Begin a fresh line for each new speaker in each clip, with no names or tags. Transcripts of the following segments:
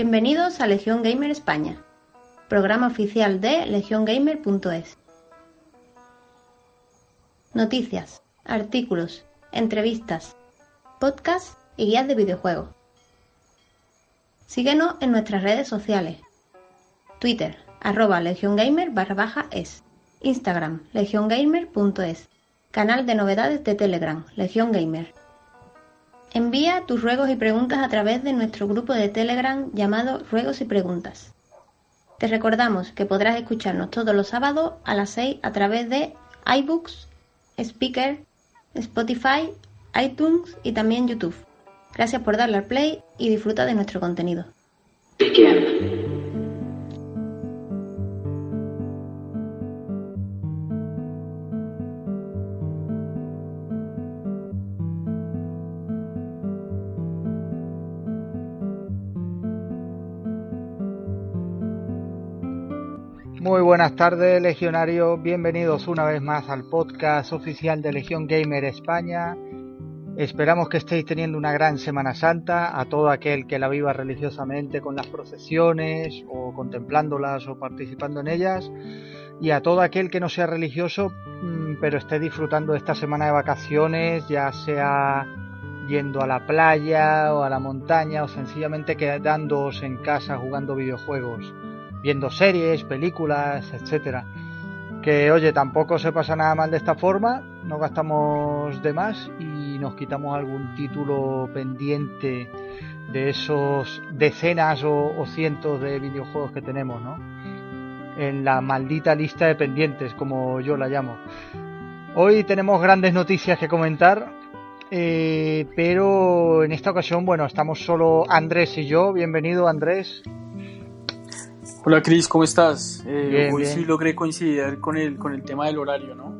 Bienvenidos a Legión Gamer España, programa oficial de legiongamer.es. Noticias, artículos, entrevistas, podcasts y guías de videojuegos. Síguenos en nuestras redes sociales. Twitter, arroba legiongamer barra baja es. Instagram, legiongamer.es. Canal de novedades de Telegram, Legion Gamer. Envía tus ruegos y preguntas a través de nuestro grupo de Telegram llamado Ruegos y Preguntas. Te recordamos que podrás escucharnos todos los sábados a las 6 a través de iBooks, Speaker, Spotify, iTunes y también YouTube. Gracias por darle al play y disfruta de nuestro contenido.
Buenas tardes, legionarios. Bienvenidos una vez más al podcast oficial de Legión Gamer España. Esperamos que estéis teniendo una gran Semana Santa a todo aquel que la viva religiosamente con las procesiones o contemplándolas o participando en ellas y a todo aquel que no sea religioso mm, pero esté disfrutando de esta semana de vacaciones, ya sea yendo a la playa o a la montaña o sencillamente quedándoos en casa jugando videojuegos viendo series, películas, etcétera. Que oye, tampoco se pasa nada mal de esta forma, no gastamos de más y nos quitamos algún título pendiente de esos decenas o, cientos de videojuegos que tenemos, ¿no? En la maldita lista de pendientes, como yo la llamo. Hoy tenemos grandes noticias que comentar, eh, pero en esta ocasión, bueno, estamos solo Andrés y yo. Bienvenido, Andrés.
Hola Cris, ¿cómo estás? Eh, hoy sí logré coincidir con el, con el tema del horario, ¿no?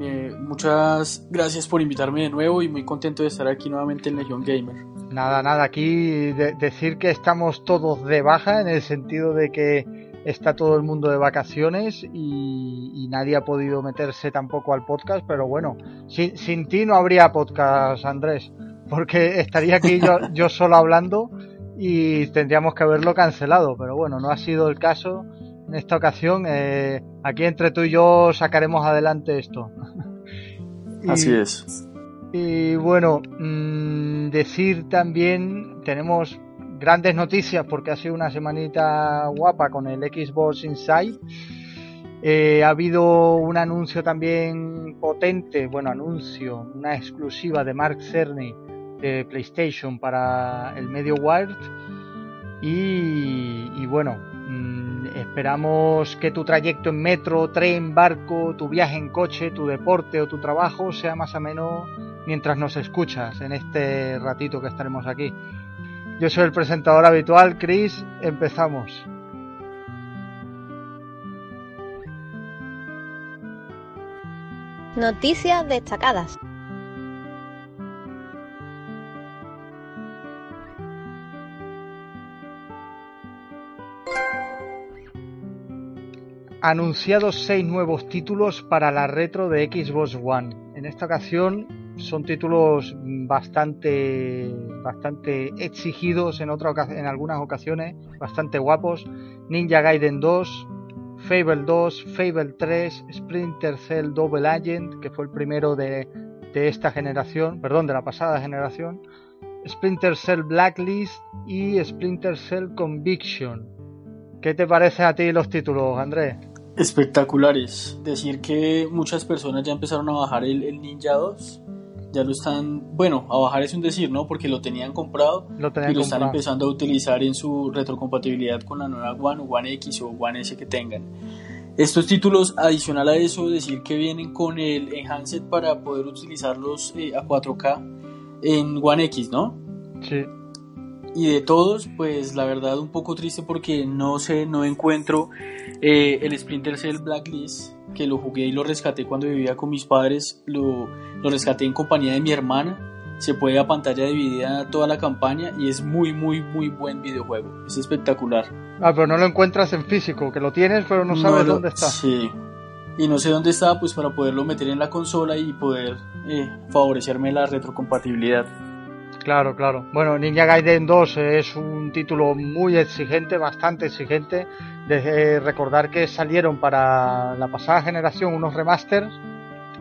Eh, muchas gracias por invitarme de nuevo y muy contento de estar aquí nuevamente en Legion Gamer.
Nada, nada, aquí decir que estamos todos de baja en el sentido de que está todo el mundo de vacaciones y, nadie ha podido meterse tampoco al podcast, pero bueno, sin, sin ti no habría podcast, Andrés, porque estaría aquí yo, yo solo hablando y tendríamos que haberlo cancelado, pero bueno, no ha sido el caso en esta ocasión. Eh, aquí entre tú y yo sacaremos adelante esto.
Así es.
Y bueno, mm, decir también, tenemos grandes noticias porque ha sido una semanita guapa con el Xbox Inside. Eh, ha habido un anuncio también potente, bueno, anuncio, una exclusiva de Mark Cerny PlayStation para el medio Wired. Y, bueno, mm, esperamos que tu trayecto en metro, tren, barco, tu viaje en coche, tu deporte o tu trabajo sea más o menos mientras nos escuchas en este ratito que estaremos aquí. Yo soy el presentador habitual, Chris. Empezamos.
Noticias destacadas.
Anunciados seis nuevos títulos para la retro de Xbox One. En esta ocasión son títulos bastante bastante exigidos en otra en algunas ocasiones, bastante guapos. Ninja Gaiden 2, Fable 2, Fable 3, Splinter Cell Double Agent, que fue el primero de, de esta generación, perdón, de la pasada generación. Splinter Cell Blacklist y Splinter Cell Conviction. ¿Qué te parece a ti los títulos, Andrés?
Espectaculares. Decir que muchas personas ya empezaron a bajar el, Ninja 2. Ya lo están, bueno, a bajar es un decir, ¿no? Porque lo tenían comprado y lo están empezando a utilizar en su retrocompatibilidad con la nueva One One X o One S que tengan. Estos títulos, adicional a eso, decir que vienen con el Enhanced para poder utilizarlos eh, a 4K en One X, ¿no?
Sí.
Y de todos, pues la verdad un poco triste porque no sé, no encuentro eh, el Splinter Cell Blacklist, que lo jugué y lo rescaté cuando vivía con mis padres, lo, lo rescaté en compañía de mi hermana. Se puede a pantalla dividida toda la campaña y es muy, muy, muy buen videojuego. Es espectacular.
Ah, pero no lo encuentras en físico, que lo tienes, pero no sabes dónde está.
Sí. Y no sé dónde está, pues para poderlo meter en la consola y poder eh, favorecerme la retrocompatibilidad.
Claro, claro. Bueno, Ninja Gaiden 2 es un título muy exigente, bastante exigente. De recordar que salieron para la pasada generación unos remasters,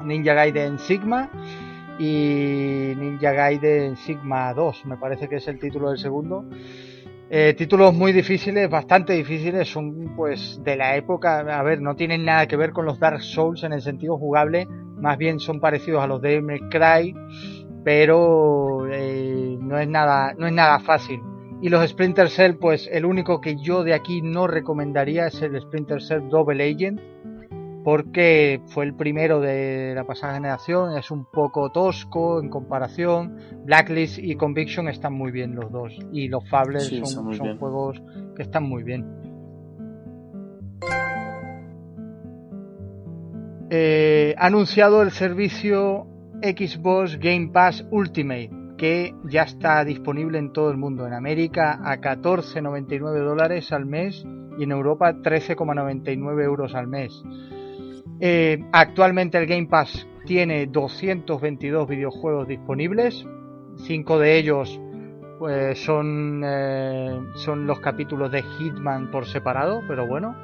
Ninja Gaiden Sigma y Ninja Gaiden Sigma 2, me parece que es el título del segundo. Eh, títulos muy difíciles, bastante difíciles, son pues de la época, a ver, no tienen nada que ver con los Dark Souls en el sentido jugable, más bien son parecidos a los de Cry pero eh, no es nada no es nada fácil y los Splinter Cell pues el único que yo de aquí no recomendaría es el Splinter Cell Double Agent porque fue el primero de la pasada generación, es un poco tosco en comparación. Blacklist y Conviction están muy bien los dos y los Fables son, juegos que están muy bien. Eh, ha anunciado el servicio Xbox Game Pass Ultimate, que ya está disponible en todo el mundo. En América a 14,99 dólares al mes y en Europa 13,99 euros al mes. Eh, actualmente el Game Pass tiene 222 videojuegos disponibles, cinco de ellos pues, son, eh, son los capítulos de Hitman por separado, pero bueno.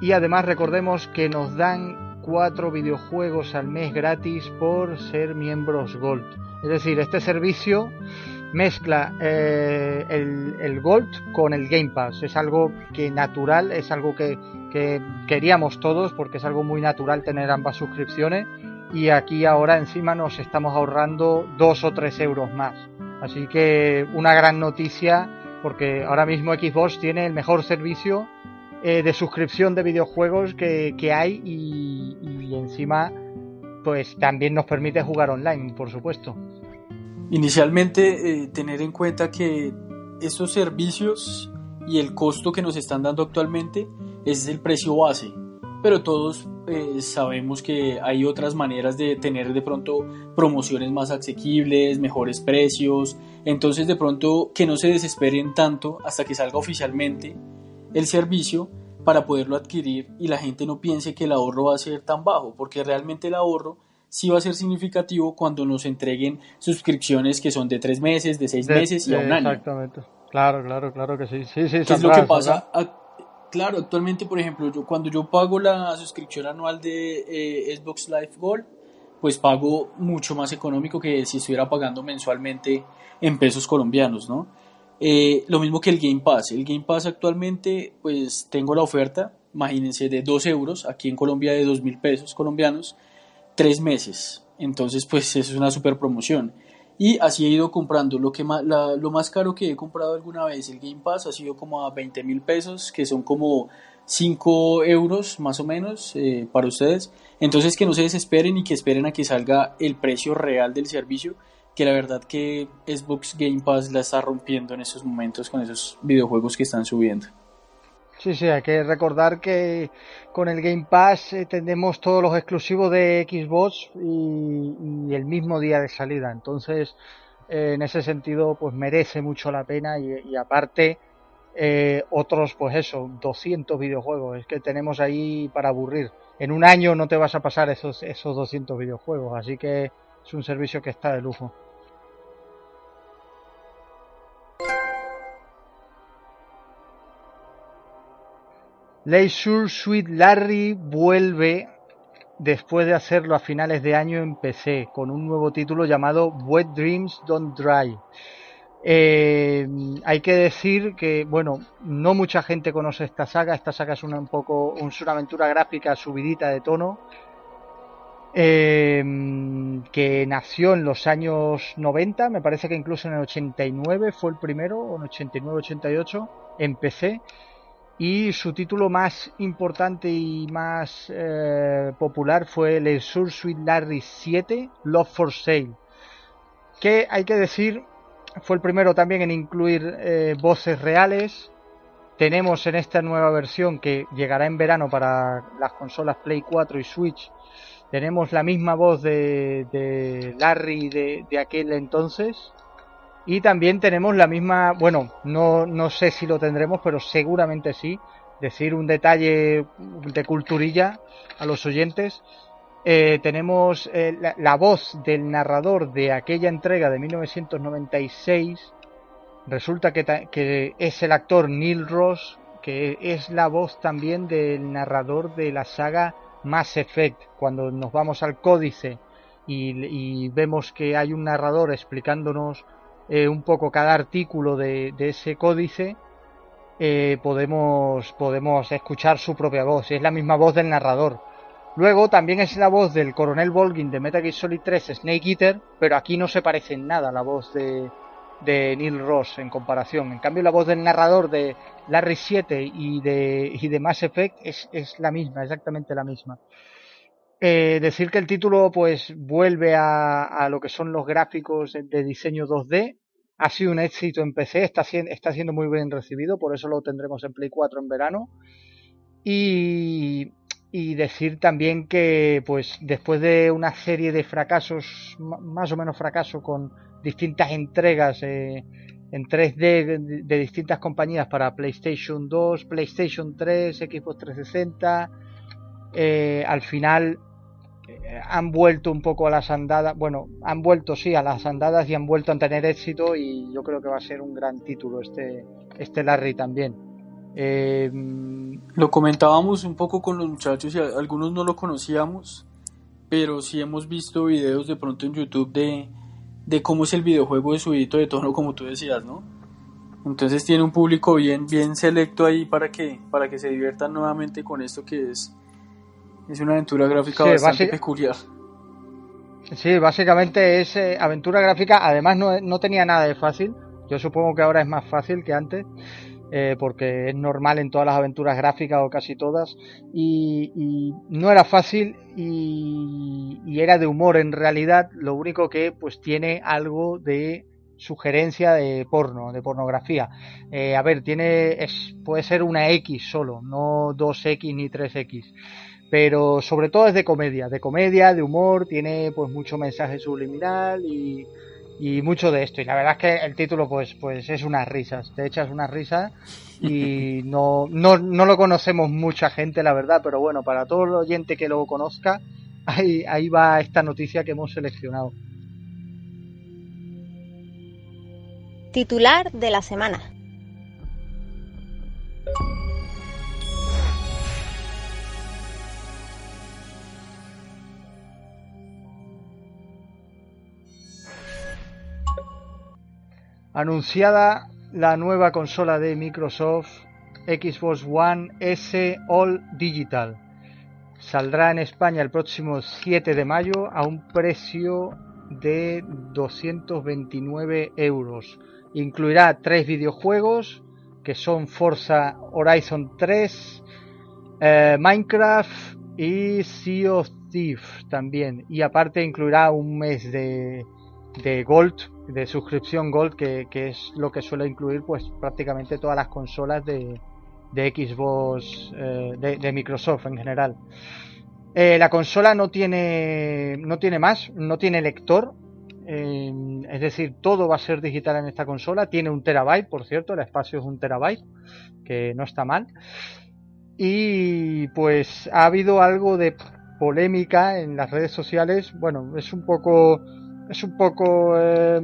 Y además recordemos que nos dan cuatro videojuegos al mes gratis por ser miembros Gold. Es decir, este servicio mezcla eh, el, Gold con el Game Pass. Es algo que natural, es algo que, que, queríamos todos porque es algo muy natural tener ambas suscripciones y aquí ahora encima nos estamos ahorrando dos o tres euros más. Así que una gran noticia porque ahora mismo Xbox tiene el mejor servicio eh, de suscripción de videojuegos que, hay y, encima pues también nos permite jugar online, por supuesto.
Inicialmente eh, tener en cuenta que estos servicios y el costo que nos están dando actualmente es el precio base, pero todos eh, sabemos que hay otras maneras de tener de pronto promociones más asequibles, mejores precios, entonces de pronto que no se desesperen tanto hasta que salga oficialmente el servicio para poderlo adquirir y la gente no piense que el ahorro va a ser tan bajo, porque realmente el ahorro sí va a ser significativo cuando nos entreguen suscripciones que son de tres meses, de seis meses y a un año.
Exactamente. Claro, claro, claro que sí. Sí,
sí, ¿Qué es lo que pasa? claro, actualmente, por ejemplo, yo cuando yo pago la suscripción anual de eh, Xbox Live Gold, pues pago mucho más económico que si estuviera pagando mensualmente en pesos colombianos, ¿no? Eh, lo mismo que el Game Pass. El Game Pass actualmente, pues tengo la oferta, imagínense, de 2 euros, aquí en Colombia de 2 mil pesos colombianos, 3 meses. Entonces, pues es una super promoción. Y así he ido comprando. Lo, que más, lo más caro que he comprado alguna vez, el Game Pass, ha sido como a 20 mil pesos, que son como 5 euros más o menos eh, para ustedes. Entonces, que no se desesperen y que esperen a que salga el precio real del servicio que la verdad que Xbox Game Pass la está rompiendo en estos momentos con esos videojuegos que están subiendo.
Sí, sí, hay que recordar que con el Game Pass eh, tenemos todos los exclusivos de Xbox y, el mismo día de salida. Entonces, eh, en ese sentido, pues merece mucho la pena y, aparte eh, otros, pues eso, 200 videojuegos. Es que tenemos ahí para aburrir. En un año no te vas a pasar esos, esos 200 videojuegos, así que es un servicio que está de lujo. Leisure Suite Larry vuelve después de hacerlo a finales de año en PC con un nuevo título llamado Wet Dreams Don't Dry. Eh, hay que decir que, bueno, no mucha gente conoce esta saga. Esta saga es una, un poco una aventura gráfica subidita de tono eh, que nació en los años 90, me parece que incluso en el 89 fue el primero, o en 89-88, en PC, y su título más importante y más eh, popular fue el Sur Suite Larry 7, Love for Sale, que hay que decir fue el primero también en incluir eh, voces reales. Tenemos en esta nueva versión que llegará en verano para las consolas Play 4 y Switch tenemos la misma voz de, Larry de, aquel entonces. Y también tenemos la misma, bueno, no, no sé si lo tendremos, pero seguramente sí. Decir un detalle de culturilla a los oyentes. Eh, tenemos eh, la, voz del narrador de aquella entrega de 1996. Resulta que, que, es el actor Neil Ross, que es la voz también del narrador de la saga Mass Effect. Cuando nos vamos al códice y, vemos que hay un narrador explicándonos eh, un poco cada artículo de, ese códice, podemos, podemos escuchar su propia voz. Es la misma voz del narrador Luego también es la voz del coronel Volgin de Metal Gear Solid 3 Snake Eater, pero aquí no se parece en nada a la voz de, de Neil Ross en comparación. En cambio la voz del narrador de Larry 7 y de, y de Mass Effect es, es la misma, exactamente la misma. Eh, decir que el título pues vuelve a, a, lo que son los gráficos de diseño 2D. Ha sido un éxito en PC, está, está siendo muy bien recibido, por eso lo tendremos en Play 4 en verano. Y, y decir también que pues después de una serie de fracasos más o menos fracaso con distintas entregas eh, en 3D de, distintas compañías para PlayStation 2, PlayStation 3, Xbox 360 eh, al final han vuelto un poco a las andadas bueno han vuelto sí a las andadas y han vuelto a tener éxito y yo creo que va a ser un gran título este este Larry también
eh, lo comentábamos un poco con los muchachos y algunos no lo conocíamos, pero sí hemos visto videos de pronto en YouTube de, de cómo es el videojuego de subidito de tono, como tú decías, ¿no? Entonces tiene un público bien, bien selecto ahí para que, para que se diviertan nuevamente con esto que es, es una aventura gráfica bastante peculiar.
Sí, básicamente es eh, aventura gráfica, además no, no tenía nada de fácil, yo supongo que ahora es más fácil que antes. Eh, porque es normal en todas las aventuras gráficas o casi todas, y, no era fácil y, era de humor en realidad, lo único que pues tiene algo de sugerencia de porno, de pornografía. Eh, a ver, tiene, es, puede ser una X solo, no 2X ni 3X pero sobre todo es de comedia, de comedia, de humor, tiene pues mucho mensaje subliminal y, y mucho de esto. Y la verdad es que el título, pues, pues es unas risas. Te echas una risa y no, no, no lo conocemos mucha gente, la verdad, pero bueno, para todo el oyente que lo conozca, ahí, ahí va esta noticia que hemos seleccionado.
Titular de la semana.
Anunciada la nueva consola de Microsoft Xbox One S All Digital. Saldrá en España el próximo 7 de mayo a un precio de 229 euros. Incluirá tres videojuegos que son Forza Horizon 3, eh, Minecraft y Sea of Thieves también. Y aparte incluirá un mes de, de Gold, de suscripción Gold, que, es lo que suele incluir pues prácticamente todas las consolas de, de Xbox, eh, de, Microsoft en general. Eh, la consola no tiene, no tiene más, no tiene lector, eh, es decir, todo va a ser digital en esta consola. Tiene un terabyte, por cierto, el espacio es un terabyte, que no está mal. Y pues ha habido algo de polémica en las redes sociales. Bueno, es un poco es un poco, eh,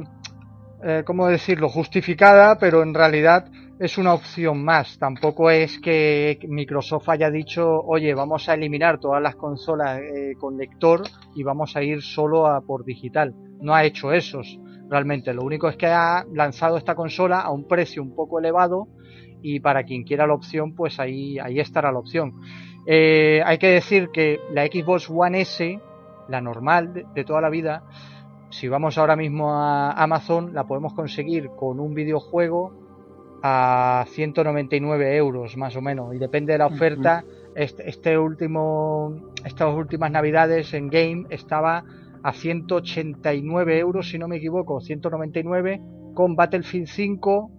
eh, ¿cómo decirlo?, justificada, pero en realidad es una opción más. Tampoco es que Microsoft haya dicho, oye, vamos a eliminar todas las consolas eh, con lector y vamos a ir solo a por digital. No ha hecho eso realmente. Lo único es que ha lanzado esta consola a un precio un poco elevado y para quien quiera la opción, pues ahí, ahí estará la opción. Hay que decir que la Xbox One S, la normal de toda la vida, si vamos ahora mismo a Amazon, la podemos conseguir con un videojuego a 199 euros más o menos y depende de la oferta. Este, este, último, estas últimas navidades en Game estaba a 189 euros, si no me equivoco, 199 con Battlefield 5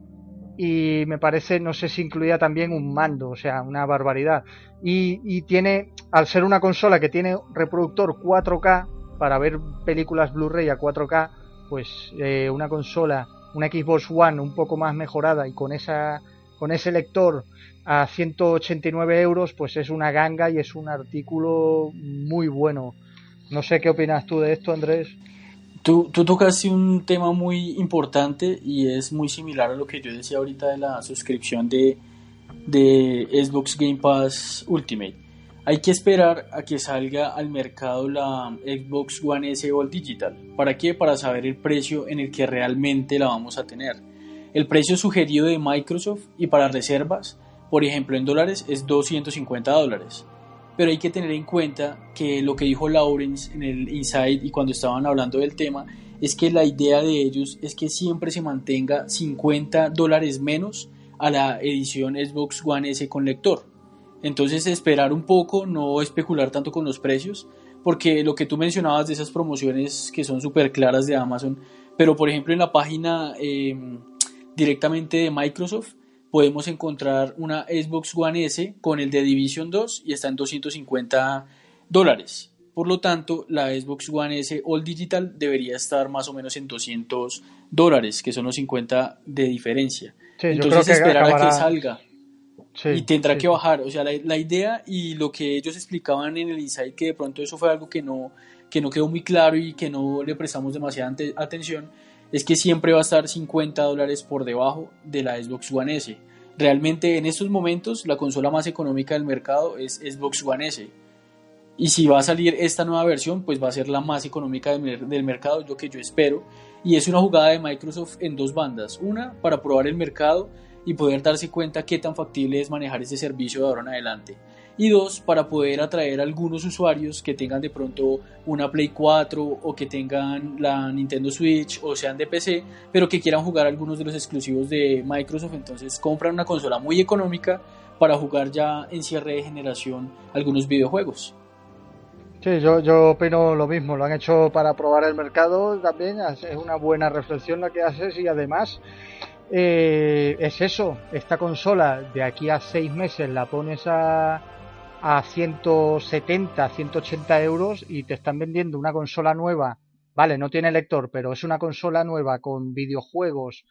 y me parece, no sé si incluía también un mando, o sea, una barbaridad. Y, y tiene, al ser una consola que tiene reproductor 4K, para ver películas Blu-ray a 4K, pues eh, una consola, una Xbox One un poco más mejorada y con esa con ese lector a 189 euros, pues es una ganga y es un artículo muy bueno. No sé qué opinas tú de esto, Andrés.
Tú, tú un tema muy importante y es muy similar a lo que yo decía ahorita de la suscripción de, de Xbox Game Pass Ultimate. Hay que esperar a que salga al mercado la Xbox One S All Digital. ¿Para qué? Para saber el precio en el que realmente la vamos a tener. El precio sugerido de Microsoft y para reservas, por ejemplo en dólares, es 250 dólares pero hay que tener en cuenta que lo que dijo Lawrence en el Inside y cuando estaban hablando del tema es que la idea de ellos es que siempre se mantenga 50 dólares menos a la edición Xbox One S con lector. Entonces esperar un poco, no especular tanto con los precios, porque lo que tú mencionabas de esas promociones que son súper claras de Amazon, pero por ejemplo en la página eh, directamente de Microsoft, podemos encontrar una Xbox One S con el de Division 2 y está en 250 dólares. Por lo tanto, la Xbox One S All Digital debería estar más o menos en 200 dólares, que son los 50 de diferencia. Entonces esperar a que salga. Y tendrá que bajar. O sea, la, idea y lo que ellos explicaban en el Insight, que de pronto eso fue algo que no, que no quedó muy claro y que no le prestamos demasiada atención, es que siempre va a estar 50 dólares por debajo de la Xbox One S. Realmente en estos momentos la consola más económica del mercado es Xbox One S. Y si va a salir esta nueva versión, pues va a ser la más económica del, mercado, lo que yo espero. Y es una jugada de Microsoft en dos bandas. Una, para probar el mercado y poder darse cuenta qué tan factible es manejar ese servicio de ahora en adelante y dos, para poder atraer a algunos usuarios que tengan de pronto una Play 4 o que tengan la Nintendo Switch o sean de PC, pero que quieran jugar algunos de los exclusivos de Microsoft, entonces compran una consola muy económica para jugar ya en cierre de generación algunos videojuegos.
Sí, yo, yo opino lo mismo, lo han hecho para probar el mercado también, es una buena reflexión la que haces y además eh, es eso, esta consola de aquí a seis meses la pones a, a 170, 180 euros y te están vendiendo una consola nueva. Vale, no tiene lector, pero es una consola nueva con videojuegos.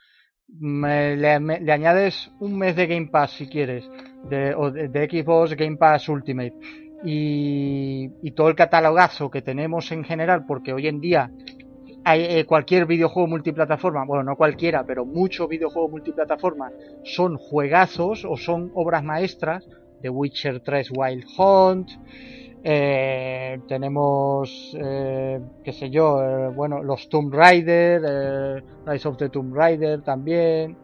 le, añades un mes de Game Pass si quieres, de, o de, Xbox Game Pass Ultimate. Y, y, todo el catalogazo que tenemos en general, porque hoy en día eh, cualquier videojuego multiplataforma, bueno, no cualquiera, pero muchos videojuegos multiplataforma son juegazos o son obras maestras The Witcher 3 Wild Hunt. Eh, tenemos, eh, qué sé yo, eh, bueno, los Tomb Raider, Rise of the Tomb Raider también,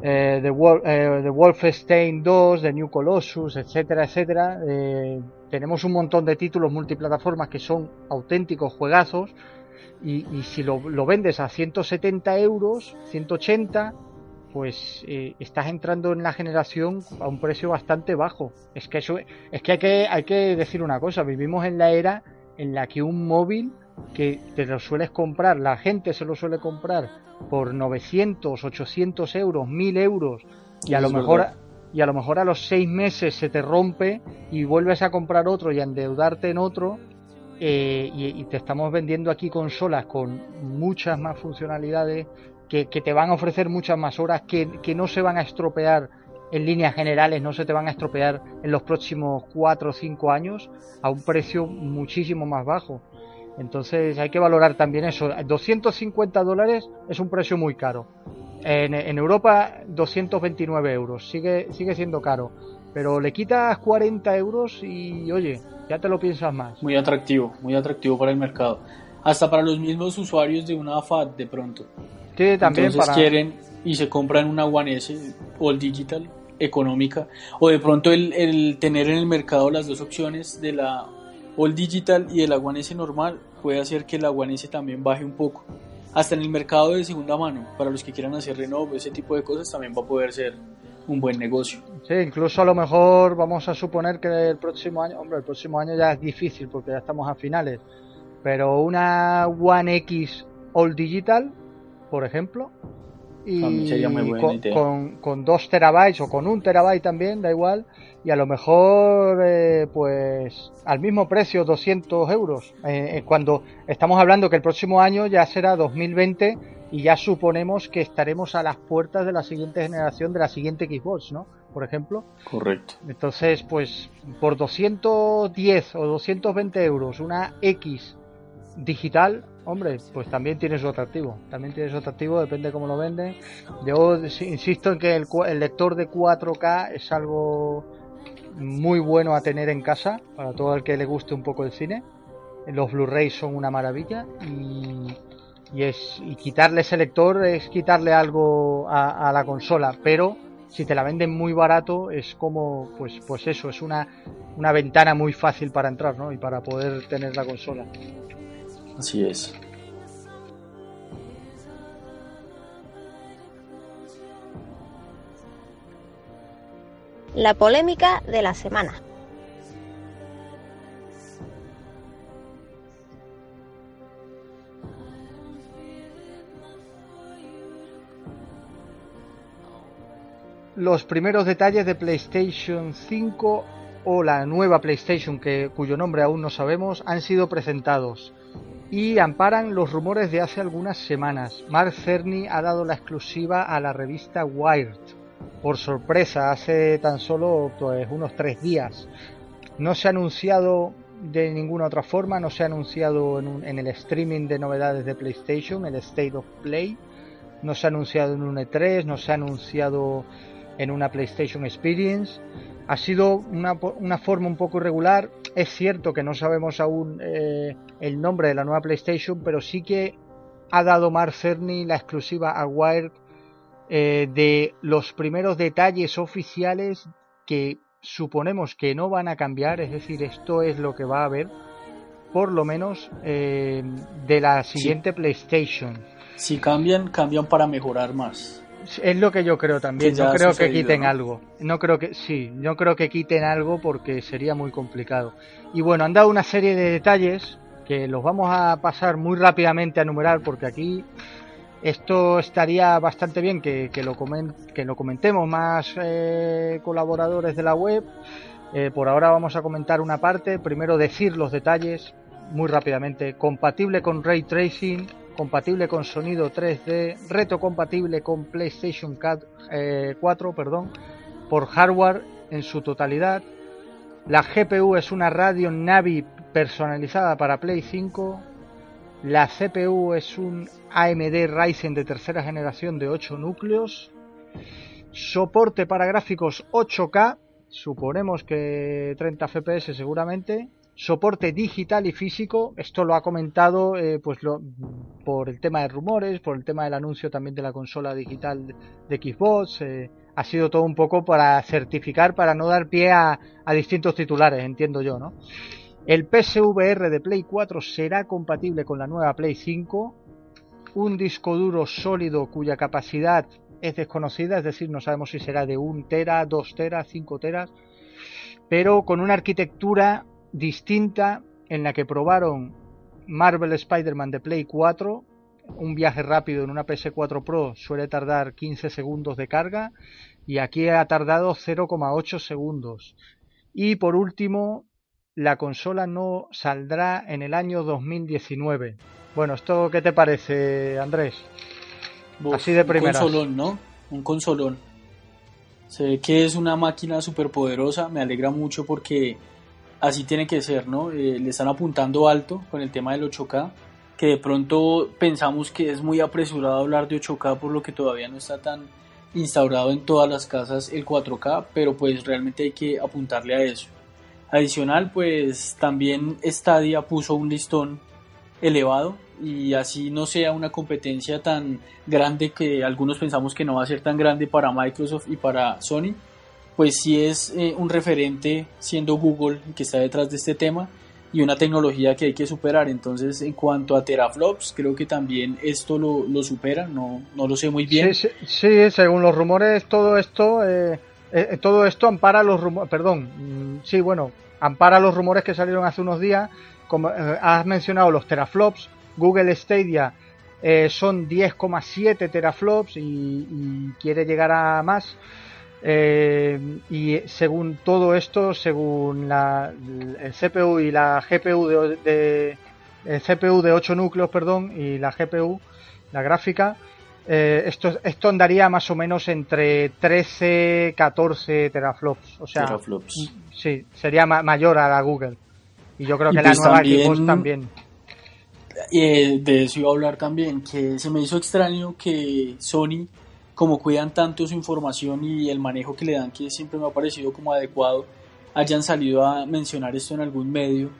The, the, Wolfenstein 2, The New Colossus, etcétera, etcétera. tenemos un montón de títulos multiplataformas que son auténticos juegazos y, y si lo, lo vendes a 170 euros, 180, pues eh, estás entrando en la generación a un precio bastante bajo. Es que eso, es que hay que hay que decir una cosa, vivimos en la era en la que un móvil que te lo sueles comprar, la gente se lo suele comprar por 900, 800 euros, 1000 euros y a lo mejor y a lo mejor a los seis meses se te rompe y vuelves a comprar otro y a endeudarte en otro eh, y, te estamos vendiendo aquí consolas con muchas más funcionalidades que, te van a ofrecer muchas más horas, que, no se van a estropear en líneas generales, no se te van a estropear en los próximos 4 o 5 años a un precio muchísimo más bajo. Entonces hay que valorar también eso. 250 dólares es un precio muy caro. En, en, Europa 229 euros, sigue, sigue siendo caro. Pero le quitas 40 euros y oye, ya te lo piensas más.
Muy atractivo, muy atractivo para el mercado. Hasta para los mismos usuarios de una FAT de pronto
también
Entonces quieren y se compran una One S All Digital económica o de pronto el, tener en el mercado las dos opciones de la All Digital y de la One S normal puede hacer que la One S también baje un poco. Hasta en el mercado de segunda mano, para los que quieran hacer renovo, ese tipo de cosas también va a poder ser un buen negocio.
Sí, incluso a lo mejor vamos a suponer que el próximo año, hombre, el próximo año ya es difícil porque ya estamos a finales, pero una One X All Digital por ejemplo. Y con, con, dos terabytes o con un terabyte también, da igual. Y a lo mejor, eh, pues, al mismo precio, 200 euros. Eh, eh, cuando estamos hablando que el próximo año ya será 2020 y ya suponemos que estaremos a las puertas de la siguiente generación, de la siguiente Xbox, ¿no? por ejemplo.
Correcto.
Entonces, pues por 210 o 220 euros una X digital, hombre, pues también tiene su atractivo. También tiene su atractivo, depende de cómo lo venden. Yo insisto en que el, el lector de 4K es algo muy bueno a tener en casa para todo el que le guste un poco el cine. Los Blu-rays son una maravilla y, y, es, y quitarle ese lector es quitarle algo a, a, la consola, pero si te la venden muy barato es como, pues, pues eso, es una, una ventana muy fácil para entrar ¿no? y para poder tener la consola.
Así es.
La polémica de la semana.
Los primeros detalles de PlayStation 5 o la nueva PlayStation, que, cuyo nombre aún no sabemos, han sido presentados y amparan los rumores de hace algunas semanas. Mark Cerny ha dado la exclusiva a la revista Wired por sorpresa hace tan solo pues, unos tres días. No se ha anunciado de ninguna otra forma, no se ha anunciado en, el streaming de novedades de PlayStation, el State of Play, no se ha anunciado en un E3, no se ha anunciado en una PlayStation Experience. Ha sido una, una forma un poco irregular. Es cierto que no sabemos aún eh, el nombre de la nueva PlayStation, pero sí que ha dado Mark Cerny la exclusiva a Wired eh, de los primeros detalles oficiales que suponemos que no van a cambiar, es decir, esto es lo que va a haber, por lo menos eh, de la siguiente PlayStation.
Si cambian, cambian para mejorar más.
Es lo que yo creo también. no creo que quiten algo. No creo que sí. No creo que quiten algo porque sería muy complicado. Y bueno, han dado una serie de detalles que los vamos a pasar muy rápidamente a enumerar porque aquí esto estaría bastante bien que, lo, que lo comentemos más eh, colaboradores de la web. Eh, por ahora vamos a comentar una parte. Primero decir los detalles muy rápidamente. Compatible con ray tracing, compatible con sonido 3D, reto compatible con PlayStation 4, eh, perdón, por hardware en su totalidad. La GPU es una Radeon Navi personalizada para Play 5 la CPU es un AMD Ryzen de tercera generación de 8 núcleos. Soporte para gráficos 8K, suponemos que 30 FPS seguramente. Soporte digital y físico, esto lo ha comentado eh, pues por el tema de rumores, por el tema del anuncio también de la consola digital de Xbox. Eh, ha sido todo un poco para certificar, para no dar pie a, a distintos titulares, entiendo yo, ¿no? El PSVR de Play 4 será compatible con la nueva Play 5. Un disco duro sólido cuya capacidad es desconocida, es decir, no sabemos si será de 1 tera, 2 teras, 5 teras, pero con una arquitectura distinta en la que probaron Marvel Spider-Man de Play 4. Un viaje rápido en una PS4 Pro suele tardar 15 segundos de carga y aquí ha tardado 0,8 segundos. Y por último, la consola no saldrá en el año 2019. Bueno, ¿esto qué te parece, Andrés?
Así de primera. Un consolón, ¿no? Un consolón. Se ve que es una máquina súper poderosa, me alegra mucho porque así tiene que ser, ¿no? Eh, le están apuntando alto con el tema del 8K, que de pronto pensamos que es muy apresurado hablar de 8K por lo que todavía no está tan instaurado en todas las casas el 4K, pero pues realmente hay que apuntarle a eso. Adicional, pues también Stadia puso un listón elevado y así no sea una competencia tan grande que algunos pensamos que no va a ser tan grande para Microsoft y para Sony, pues sí es eh, un referente siendo Google que está detrás de este tema y una tecnología que hay que superar. Entonces, en cuanto a teraflops, creo que también esto lo, supera, no, no lo sé muy bien.
Sí, según los rumores, todo esto eh, eh, eh, todo esto ampara los rumores, perdón, mm, sí, bueno, ampara los rumores que salieron hace unos días, como eh, has mencionado los teraflops, Google Stadia son 10,7 teraflops y, quiere llegar a más. Y según todo esto, según la, el CPU y la GPU de, CPU de 8 núcleos, perdón, y la GPU, la gráfica, Eh, esto, esto andaría más o menos entre 13, 14 teraflops. O sea, teraflops. sí, sería mayor a la Google. Y yo creo que la pues nueva también, también.
Eh, de eso iba a hablar también, que se me hizo extraño que Sony, como cuidan tanto su información y el manejo que le dan, que siempre me ha parecido como adecuado, hayan salido a mencionar esto en algún medio.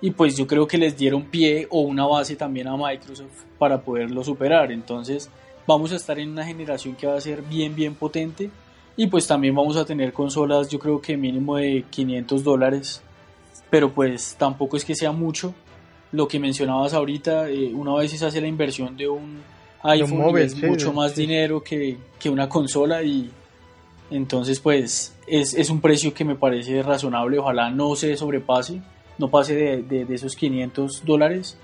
Y pues yo creo que les dieron pie o una base también a Microsoft para poderlo superar. Entonces, vamos a estar en una generación que va a ser bien, bien potente. Y pues también vamos a tener consolas, yo creo que mínimo de 500 dólares. Pero pues tampoco es que sea mucho. Lo que mencionabas ahorita, eh, una vez se hace la inversión de un iPhone es mucho más dinero que, que, una consola y entonces pues es, es, un precio que me parece razonable. Ojalá no se sobrepase, no pase de, de, de esos 500 dólares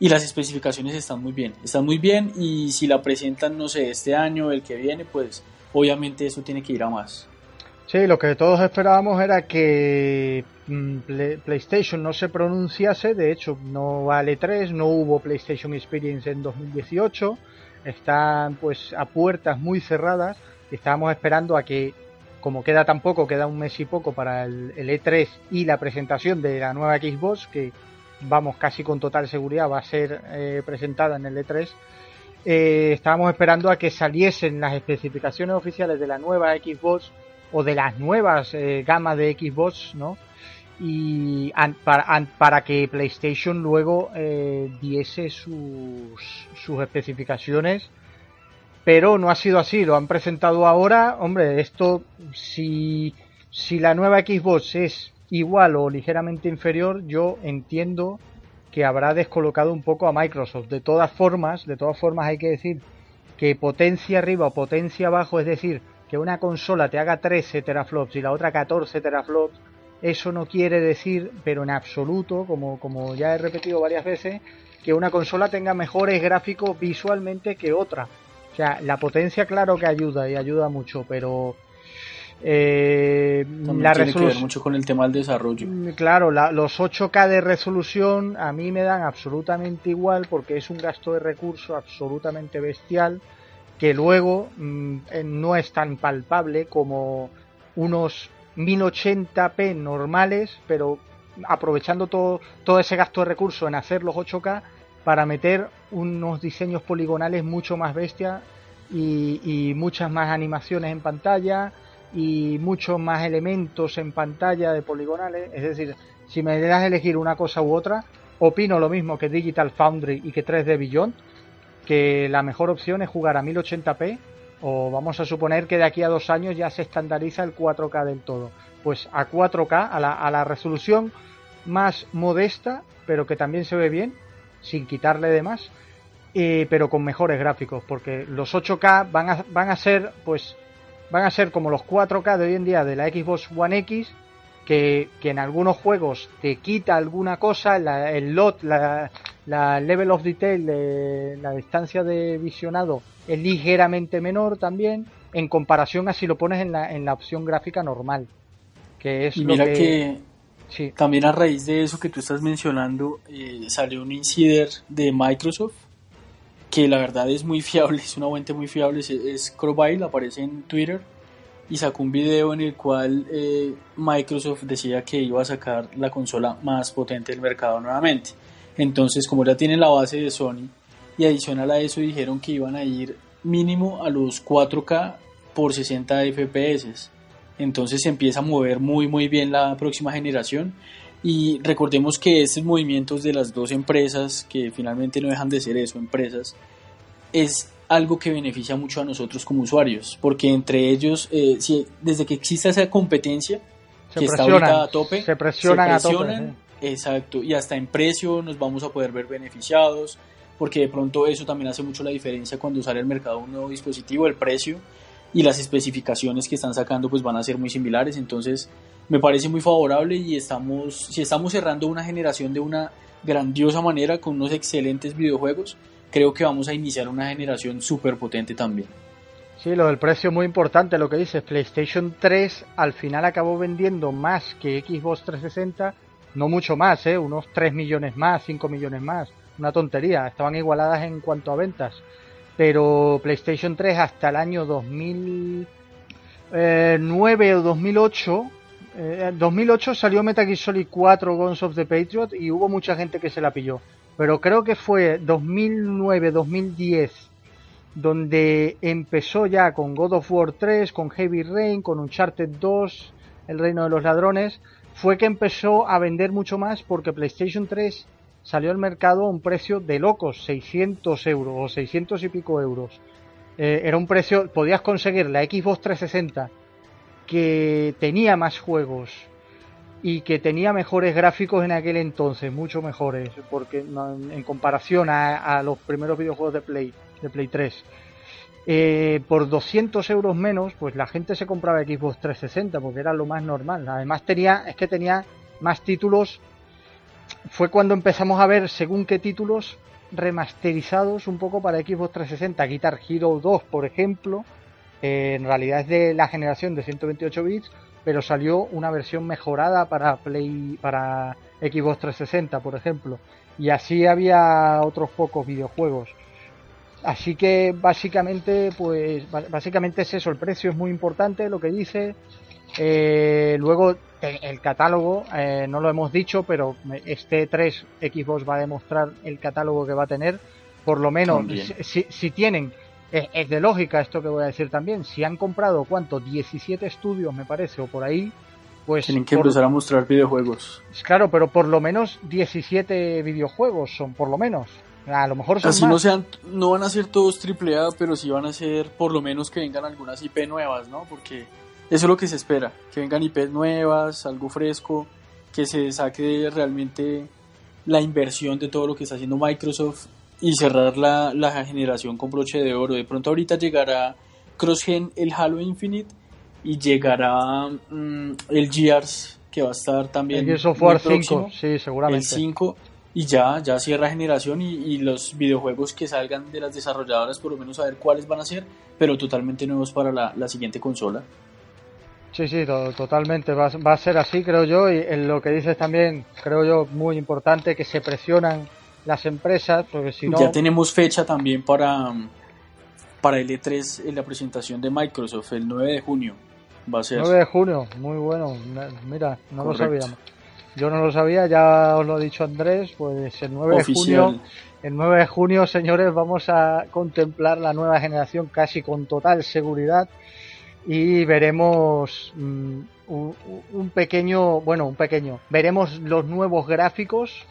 y las especificaciones están muy bien, están muy bien y si la presentan, no sé, este año, el que viene, pues obviamente eso tiene que ir a más.
Sí, lo que todos esperábamos era que mm, PlayStation no se pronunciase, de hecho no vale 3, no hubo PlayStation Experience en 2018, están pues a puertas muy cerradas. Y estábamos esperando a que como queda tan poco, queda un mes y poco para el, el E3 y la presentación de la nueva Xbox, que vamos, casi con total seguridad va a ser eh, presentada en el E3. Eh, estábamos esperando a que saliesen las especificaciones oficiales de la nueva Xbox o de las nuevas eh, gamas de Xbox, ¿no? Y para, para, que PlayStation luego diese sus, sus especificaciones, pero no ha sido así, lo han presentado ahora. Hombre, esto, si, si la nueva Xbox es igual o ligeramente inferior, yo entiendo que habrá descolocado un poco a Microsoft. De todas formas, de todas formas hay que decir que potencia arriba o potencia abajo, es decir, que una consola te haga 13 teraflops y la otra 14 teraflops, eso no quiere decir, pero en absoluto, como, como ya he repetido varias veces, que una consola tenga mejores gráficos visualmente que otra. O sea, la potencia claro que ayuda y ayuda mucho, pero
eh, la tiene que ver mucho con el tema del desarrollo.
Mm, claro, los 8K de resolución a mí me dan absolutamente igual porque es un gasto de recursos absolutamente bestial que luego mm, eh, no es tan palpable como unos 1080p normales, pero aprovechando todo, todo ese gasto de recursos en hacer los 8K para meter unos diseños poligonales mucho más bestias y, muchas más animaciones en pantalla y muchos más elementos en pantalla de poligonales. Es decir, si me das a elegir una cosa u otra, opino lo mismo que Digital Foundry y que 3D Beyond, que la mejor opción es jugar a 1080p o vamos a suponer que de aquí a dos años ya se estandariza el 4K del todo. Pues a 4K, a la, a la resolución más modesta, pero que también se ve bien, sin quitarle de más, eh, pero con mejores gráficos, porque los 8K van a, van a ser pues van a ser como los 4K de hoy en día de la Xbox One X, que, en algunos juegos te quita alguna cosa, el lot, la, level of detail, de, la distancia de visionado es ligeramente menor también, en comparación a si lo pones en la, en la opción gráfica normal. Que es
y mira que, también a raíz de eso que tú estás mencionando, eh, salió un insider de Microsoft que la verdad es muy fiable, es una fuente muy fiable, es, es aparece en Twitter y sacó un video en el cual eh, Microsoft decía que iba a sacar la consola más potente del mercado nuevamente. Entonces, como ya tienen la base de Sony y adicional a eso dijeron que iban a ir mínimo a los 4K por 60 FPS. Entonces se empieza a mover muy muy bien la próxima generación y recordemos que estos movimientos de las dos empresas, que finalmente no dejan de ser eso, empresas, es algo que beneficia mucho a nosotros como usuarios, porque entre ellos, eh, si, desde que exista esa competencia, que está ahorita a tope,
se presionan, a tope,
exacto, y hasta en precio nos vamos a poder ver beneficiados, porque de pronto eso también hace mucho la diferencia cuando sale al mercado un nuevo dispositivo, el precio y las especificaciones que están sacando pues van a ser muy similares, entonces me parece muy favorable y estamos, si estamos cerrando una generación de una grandiosa manera con unos excelentes videojuegos, creo que vamos a iniciar una generación súper potente también.
Sí, lo del precio es muy importante, lo que dices, PlayStation 3 al final acabó vendiendo más que Xbox 360, no mucho más, ¿eh? unos 3 millones más, 5 millones más, una tontería, estaban igualadas en cuanto a ventas. pero PlayStation 3 hasta el año 2009 o 2008 en 2008 salió Metal Gear Solid 4 Guns of the Patriot y hubo mucha gente que se la pilló. Pero creo que fue 2009-2010 donde empezó ya con God of War 3, con Heavy Rain, con Uncharted 2, El Reino de los Ladrones, fue que empezó a vender mucho más porque PlayStation 3 salió al mercado a un precio de locos, 600 euros o 600 y pico euros. Eh, era un precio, podías conseguir la Xbox 360 que tenía más juegos y que tenía mejores gráficos en aquel entonces, mucho mejores, porque en comparación a, los primeros videojuegos de Play, de Play 3. Eh, por 200 euros menos, pues la gente se compraba Xbox 360 porque era lo más normal. Además tenía, es que tenía más títulos. Fue cuando empezamos a ver según qué títulos remasterizados un poco para Xbox 360. Guitar Hero 2, por ejemplo, eh, en realidad es de la generación de 128 bits, pero salió una versión mejorada para Play, para Xbox 360, por ejemplo. Y así había otros pocos videojuegos. Así que básicamente, pues básicamente es eso, el precio es muy importante, lo que dice. Eh, luego el catálogo, eh, no lo hemos dicho, pero este 3 Xbox va a demostrar el catálogo que va a tener. Por lo menos, si, si, tienen es, de lógica esto que voy a decir también. Si han comprado, ¿cuánto? 17 estudios, me parece, o por ahí. Pues
Tienen que empezar a mostrar videojuegos.
Claro, pero por lo menos 17 videojuegos son, por lo menos. A lo mejor son
Así no sean, no van a ser todos AAA, pero sí van a ser por lo menos que vengan algunas IP nuevas, ¿no? Porque eso es lo que se espera, que vengan IP nuevas, algo fresco, que se saque realmente la inversión de todo lo que está haciendo Microsoft y cerrar la, la generación con broche de oro. De pronto ahorita llegará CrossGen el Halo Infinite y llegará mm, el Gears que va a estar también
el Software 5, sí, seguramente.
El 5 y ya, ya cierra generación y, y, los videojuegos que salgan de las desarrolladoras por lo menos a ver cuáles van a ser, pero totalmente nuevos para la, la siguiente consola.
Sí, sí, totalmente. Va, va, a ser así, creo yo. Y en lo que dices también, creo yo, muy importante, que se presionan las empresas, porque si no...
Ya tenemos fecha también para, para el E3 en la presentación de Microsoft, el 9 de junio. Va a ser
9 de junio, muy bueno. Mira, no lo sabíamos. Yo no lo sabía, ya os lo ha dicho Andrés, pues el 9 de junio, el 9 de junio, señores, vamos a contemplar la nueva generación casi con total seguridad y veremos mm, un, un, pequeño, bueno, un pequeño, veremos los nuevos gráficos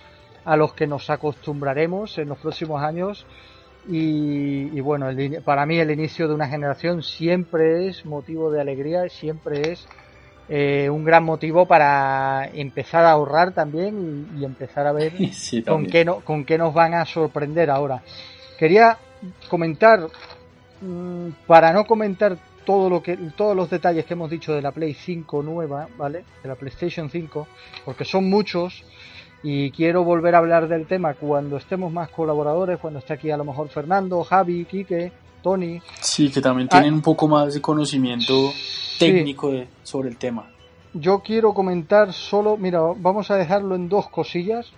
a los que nos acostumbraremos en los próximos años. Y, bueno, para mí el inicio de una generación siempre es motivo de alegría, siempre es eh, un gran motivo para empezar a ahorrar también y, empezar a ver con, qué no, con qué nos van a sorprender ahora. Quería comentar, mm, para no comentar todo lo que, todos los detalles que hemos dicho de la Play 5 nueva, ¿vale? De la PlayStation 5, porque son muchos, y quiero volver a hablar del tema cuando estemos más colaboradores, cuando esté aquí a lo mejor Fernando, Javi, Quique, Tony.
Sí, que también tienen ah, un poco más de conocimiento técnico sobre el tema.
Yo quiero comentar solo, mira, vamos a dejarlo en dos cosillas,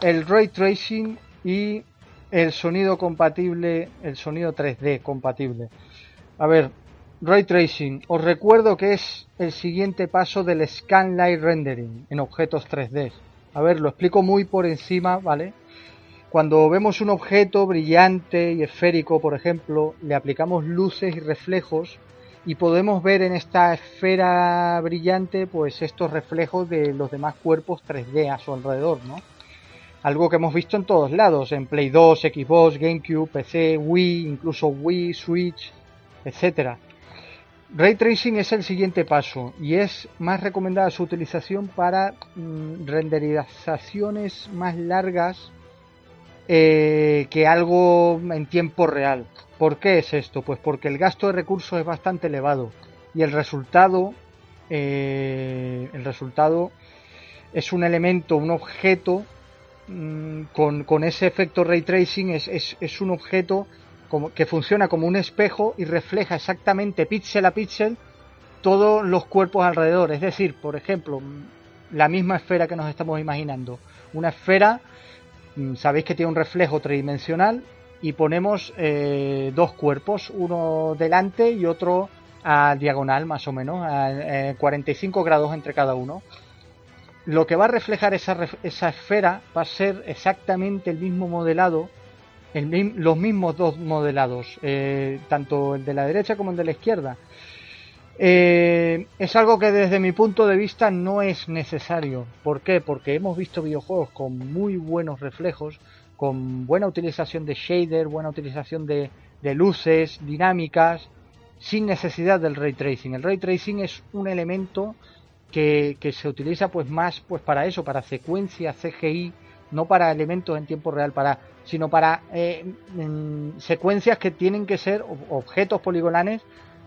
el ray tracing y el sonido compatible, el sonido 3D compatible. A ver, ray tracing, os recuerdo que es el siguiente paso del scanline rendering en objetos 3D. A ver, lo explico muy por encima, ¿vale? Cuando vemos un objeto brillante y esférico, por ejemplo, le aplicamos luces y reflejos y podemos ver en esta esfera brillante pues estos reflejos de los demás cuerpos 3D a su alrededor, ¿no? Algo que hemos visto en todos lados, en Play 2, Xbox, GameCube, PC, Wii, incluso Wii, Switch, etcétera. Ray Tracing es el siguiente paso y es más recomendada su utilización para mm, renderizaciones más largas eh, que algo en tiempo real. ¿Por qué es esto? Pues porque el gasto de recursos es bastante elevado y el resultado, eh, el resultado es un elemento, un objeto mm, con, con, ese efecto ray tracing es, es, es un objeto que funciona como un espejo y refleja exactamente píxel a píxel todos los cuerpos alrededor. Es decir, por ejemplo, la misma esfera que nos estamos imaginando. Una esfera, sabéis que tiene un reflejo tridimensional y ponemos eh, dos cuerpos, uno delante y otro a diagonal más o menos, a, 45 eh, grados entre cada uno. Lo que va a reflejar esa, esa esfera va a ser exactamente el mismo modelado, los mismos dos modelados, eh, tanto el de la derecha como el de la izquierda. Eh, es algo que desde mi punto de vista no es necesario. ¿Por qué? Porque hemos visto videojuegos con muy buenos reflejos, con buena utilización de shader, buena utilización de, luces, dinámicas, sin necesidad del ray tracing. El ray tracing es un elemento que, se utiliza pues más pues para eso, para secuencias CGI, no para elementos en tiempo real, para, sino para eh, secuencias que tienen que ser objetos poligonales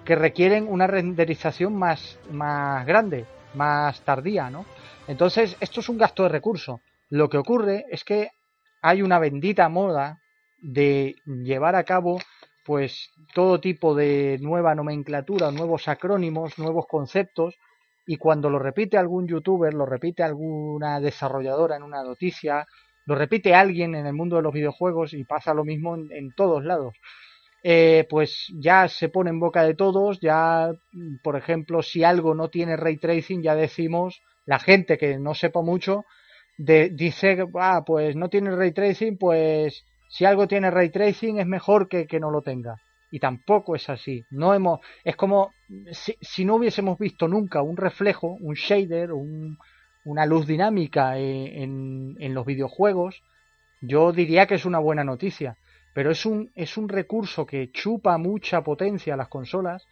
que requieren una renderización más, más grande, más tardía, ¿no? Entonces, esto es un gasto de recursos. Lo que ocurre es que hay una bendita moda de llevar a cabo pues todo tipo de nueva nomenclatura, nuevos acrónimos, nuevos conceptos, y cuando lo repite algún youtuber, lo repite alguna desarrolladora en una noticia, lo repite alguien en el mundo de los videojuegos y pasa lo mismo en todos lados. Eh, pues ya se pone en boca de todos, ya, por ejemplo, si algo no tiene ray tracing, ya decimos, la gente que no sepa mucho, dice, ah, pues no tiene ray tracing, pues si algo tiene ray tracing es mejor que, que no lo tenga. Y tampoco es así. No hemos, es como si, no hubiésemos visto nunca un reflejo, un shader, una luz dinámica eh, en, en los videojuegos, yo diría que es una buena noticia pero es un, es un recurso que chupa mucha potencia a las consolas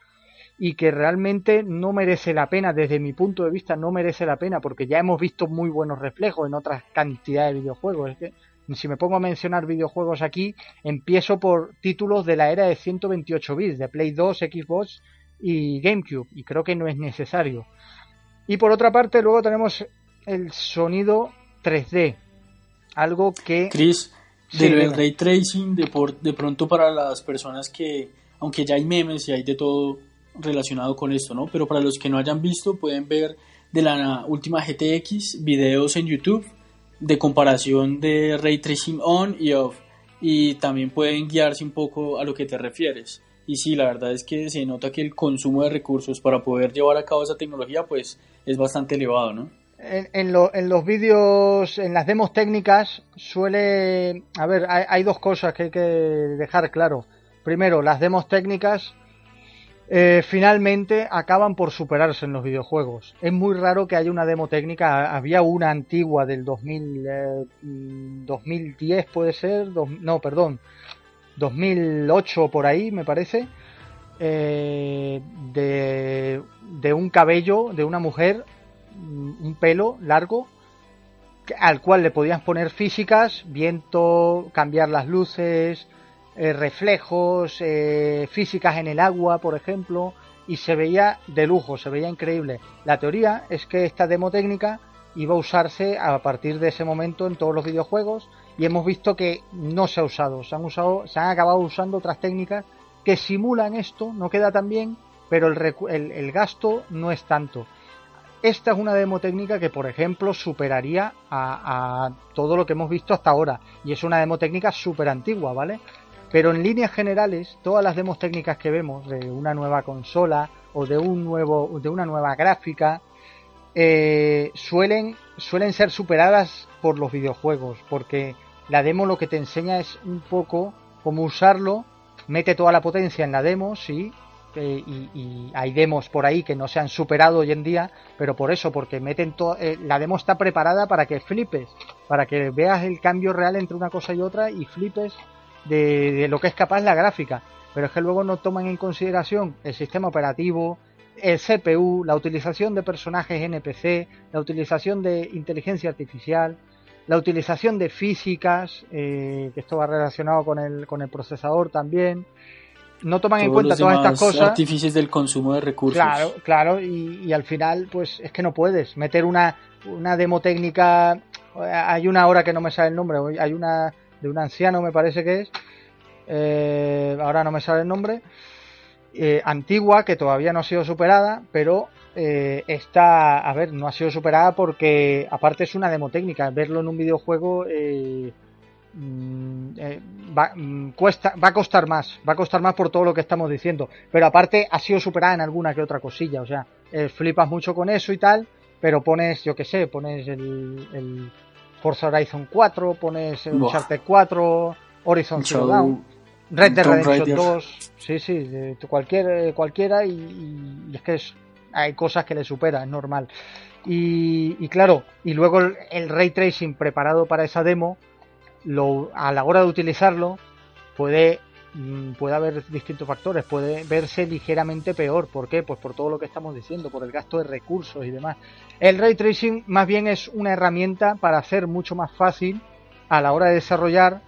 y que realmente no merece la pena, desde mi punto de vista no merece la pena, porque ya hemos visto muy buenos reflejos en otras cantidades de videojuegos. Es que, si me pongo a mencionar videojuegos aquí, empiezo por títulos de la era de 128 bits, de Play 2, Xbox y GameCube, y creo que no es necesario. Y por otra parte, luego tenemos el sonido 3D, algo que...
Chris, del ray tracing, de, por, de pronto para las personas que, aunque ya hay memes y hay de todo relacionado con esto, ¿no? Pero para los que no hayan visto, pueden ver de la última GTX videos en YouTube de comparación de ray tracing on y off. Y también pueden guiarse un poco a lo que te refieres. Y sí, la verdad es que se nota que el consumo de recursos para poder llevar a cabo esa tecnología, pues es bastante elevado, ¿no?
En, los vídeos, en las demos técnicas, suele. A ver, hay, dos cosas que hay que dejar claro. Primero, las demos técnicas eh, finalmente acaban por superarse en los videojuegos. Es muy raro que haya una demo técnica. Había una antigua del 2000, 2010, eh, puede ser. no, perdón. 2008 por ahí, me parece. Eh, de un cabello de una mujer un pelo largo al cual le podías poner físicas, viento, cambiar las luces, eh, reflejos, eh, físicas en el agua, por ejemplo, y se veía de lujo, se veía increíble. La teoría es que esta demo técnica iba a usarse a partir de ese momento en todos los videojuegos y hemos visto que no se ha usado, se han usado, se han acabado usando otras técnicas que simulan esto, no queda tan bien, pero el, el gasto no es tanto. Esta es una demo técnica que, por ejemplo, superaría a, todo lo que hemos visto hasta ahora. Y es una demo técnica súper antigua, ¿vale? Pero en líneas generales, todas las demos técnicas que vemos de una nueva consola o de un nuevo, de una nueva gráfica, eh, suelen, suelen ser superadas por los videojuegos, porque la demo lo que te enseña es un poco cómo usarlo, mete toda la potencia en la demo, sí, eh, y, hay demos por ahí que no se han superado hoy en día, pero por eso, porque meten eh, la demo está preparada para que flipes, para que veas el cambio real entre una cosa y otra y flipes de, lo que es capaz la gráfica. Pero es que luego no toman en consideración el sistema operativo, el CPU, la utilización de personajes NPC, la utilización de inteligencia artificial, la utilización de físicas, eh, que esto va relacionado con el, con el procesador también, no toman en cuenta todas estas cosas.
artífices del consumo de recursos.
Claro, claro, y, al final, pues es que no puedes meter una, una demo técnica. Hay una hora que no me sale el nombre, hay una de un anciano, me parece que es. Eh, ahora no me sale el nombre. Eh, antigua, que todavía no ha sido superada, pero eh, está, a ver, no ha sido superada porque aparte es una demo técnica. Verlo en un videojuego mm, eh, va, mm, cuesta, va a costar más, va a costar más por todo lo que estamos diciendo. Pero aparte ha sido superada en alguna que otra cosilla, o sea, eh, flipas mucho con eso y tal, pero pones, yo que sé, pones el, el Forza Horizon 4, pones el Uncharted 4, Horizon Zero Dawn, Red Dead Redemption 2, sí, sí, cualquier, cualquiera y, es que hay cosas que le supera, es normal. Y, claro, y luego el, ray tracing preparado para esa demo, lo, a la hora de utilizarlo, puede, mm, puede haber distintos factores, puede verse ligeramente peor. ¿Por qué? Pues por todo lo que estamos diciendo, por el gasto de recursos y demás. El ray tracing más bien es una herramienta para hacer mucho más fácil a la hora de desarrollar,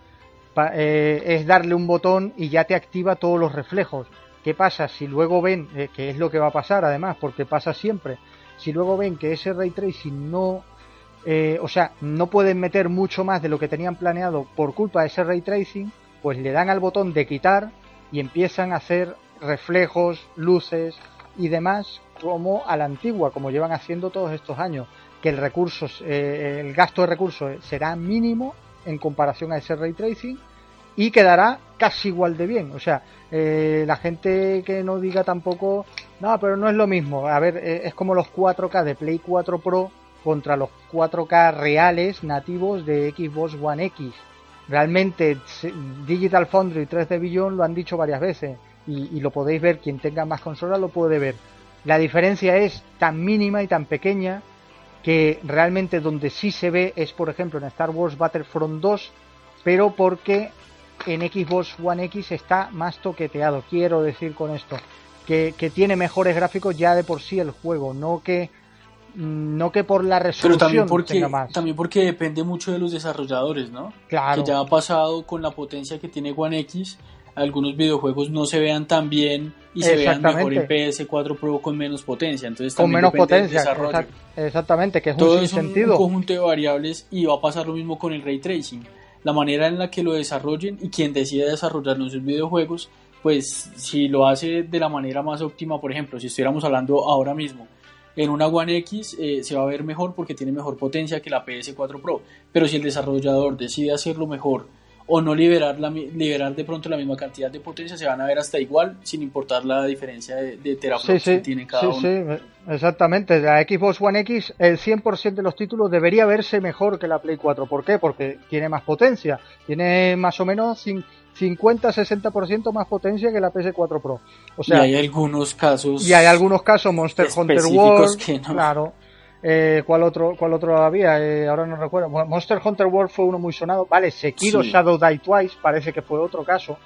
eh, es darle un botón y ya te activa todos los reflejos. ¿Qué pasa si luego ven, eh, que es lo que va a pasar además, porque pasa siempre, si luego ven que ese ray tracing no, eh, o sea, no pueden meter mucho más de lo que tenían planeado por culpa de ese ray tracing, pues le dan al botón de quitar y empiezan a hacer reflejos, luces y demás como a la antigua, como llevan haciendo todos estos años, que el eh, el gasto de recursos será mínimo en comparación a ese ray tracing y quedará casi igual de bien. O sea, eh, la gente que no diga tampoco, no, pero no es lo mismo. A ver, eh, es como los 4K de Play 4 Pro contra los 4K reales nativos de Xbox One X. Realmente Digital Foundry y 3D Beyond lo han dicho varias veces y, lo podéis ver, quien tenga más consolas lo puede ver. La diferencia es tan mínima y tan pequeña que realmente donde sí se ve es por ejemplo en Star Wars Battlefront 2, pero porque en Xbox One X está más toqueteado. Quiero decir con esto que, tiene mejores gráficos ya de por sí el juego, no que no que por la resolución
Pero también porque, también porque depende mucho de los desarrolladores, ¿no?
Claro.
Que ya ha pasado con la potencia que tiene One X, algunos videojuegos no se vean tan bien y se vean mejor en PS4 Pro con menos potencia. Entonces
con menos potencia, exactamente, que es
Todo
un
es un conjunto de variables y va a pasar lo mismo con el ray tracing la manera en la que lo desarrollen y quien decide desarrollar nuestros videojuegos, pues si lo hace de la manera más óptima, por ejemplo, si estuviéramos hablando ahora mismo en una One X eh, se va a ver mejor porque tiene mejor potencia que la PS4 Pro, pero si el desarrollador decide hacerlo mejor o no liberar, la, liberar de pronto la misma cantidad de potencia, se van a ver hasta igual, sin importar la diferencia de, de que tiene cada
uno. Sí, exactamente. La Xbox One X, el 100% de los títulos debería verse mejor que la Play 4. ¿Por qué? Porque tiene más potencia. Tiene más o menos 50-60% más potencia que la PS4 Pro. O sea,
y hay algunos casos.
Y hay algunos casos, Monster Hunter World. Claro eh, ¿cuál, otro, ¿Cuál otro había? Eh, ahora no recuerdo. Monster Hunter World fue uno muy sonado. Vale, Sekiro Shadow Die Twice parece que fue otro caso.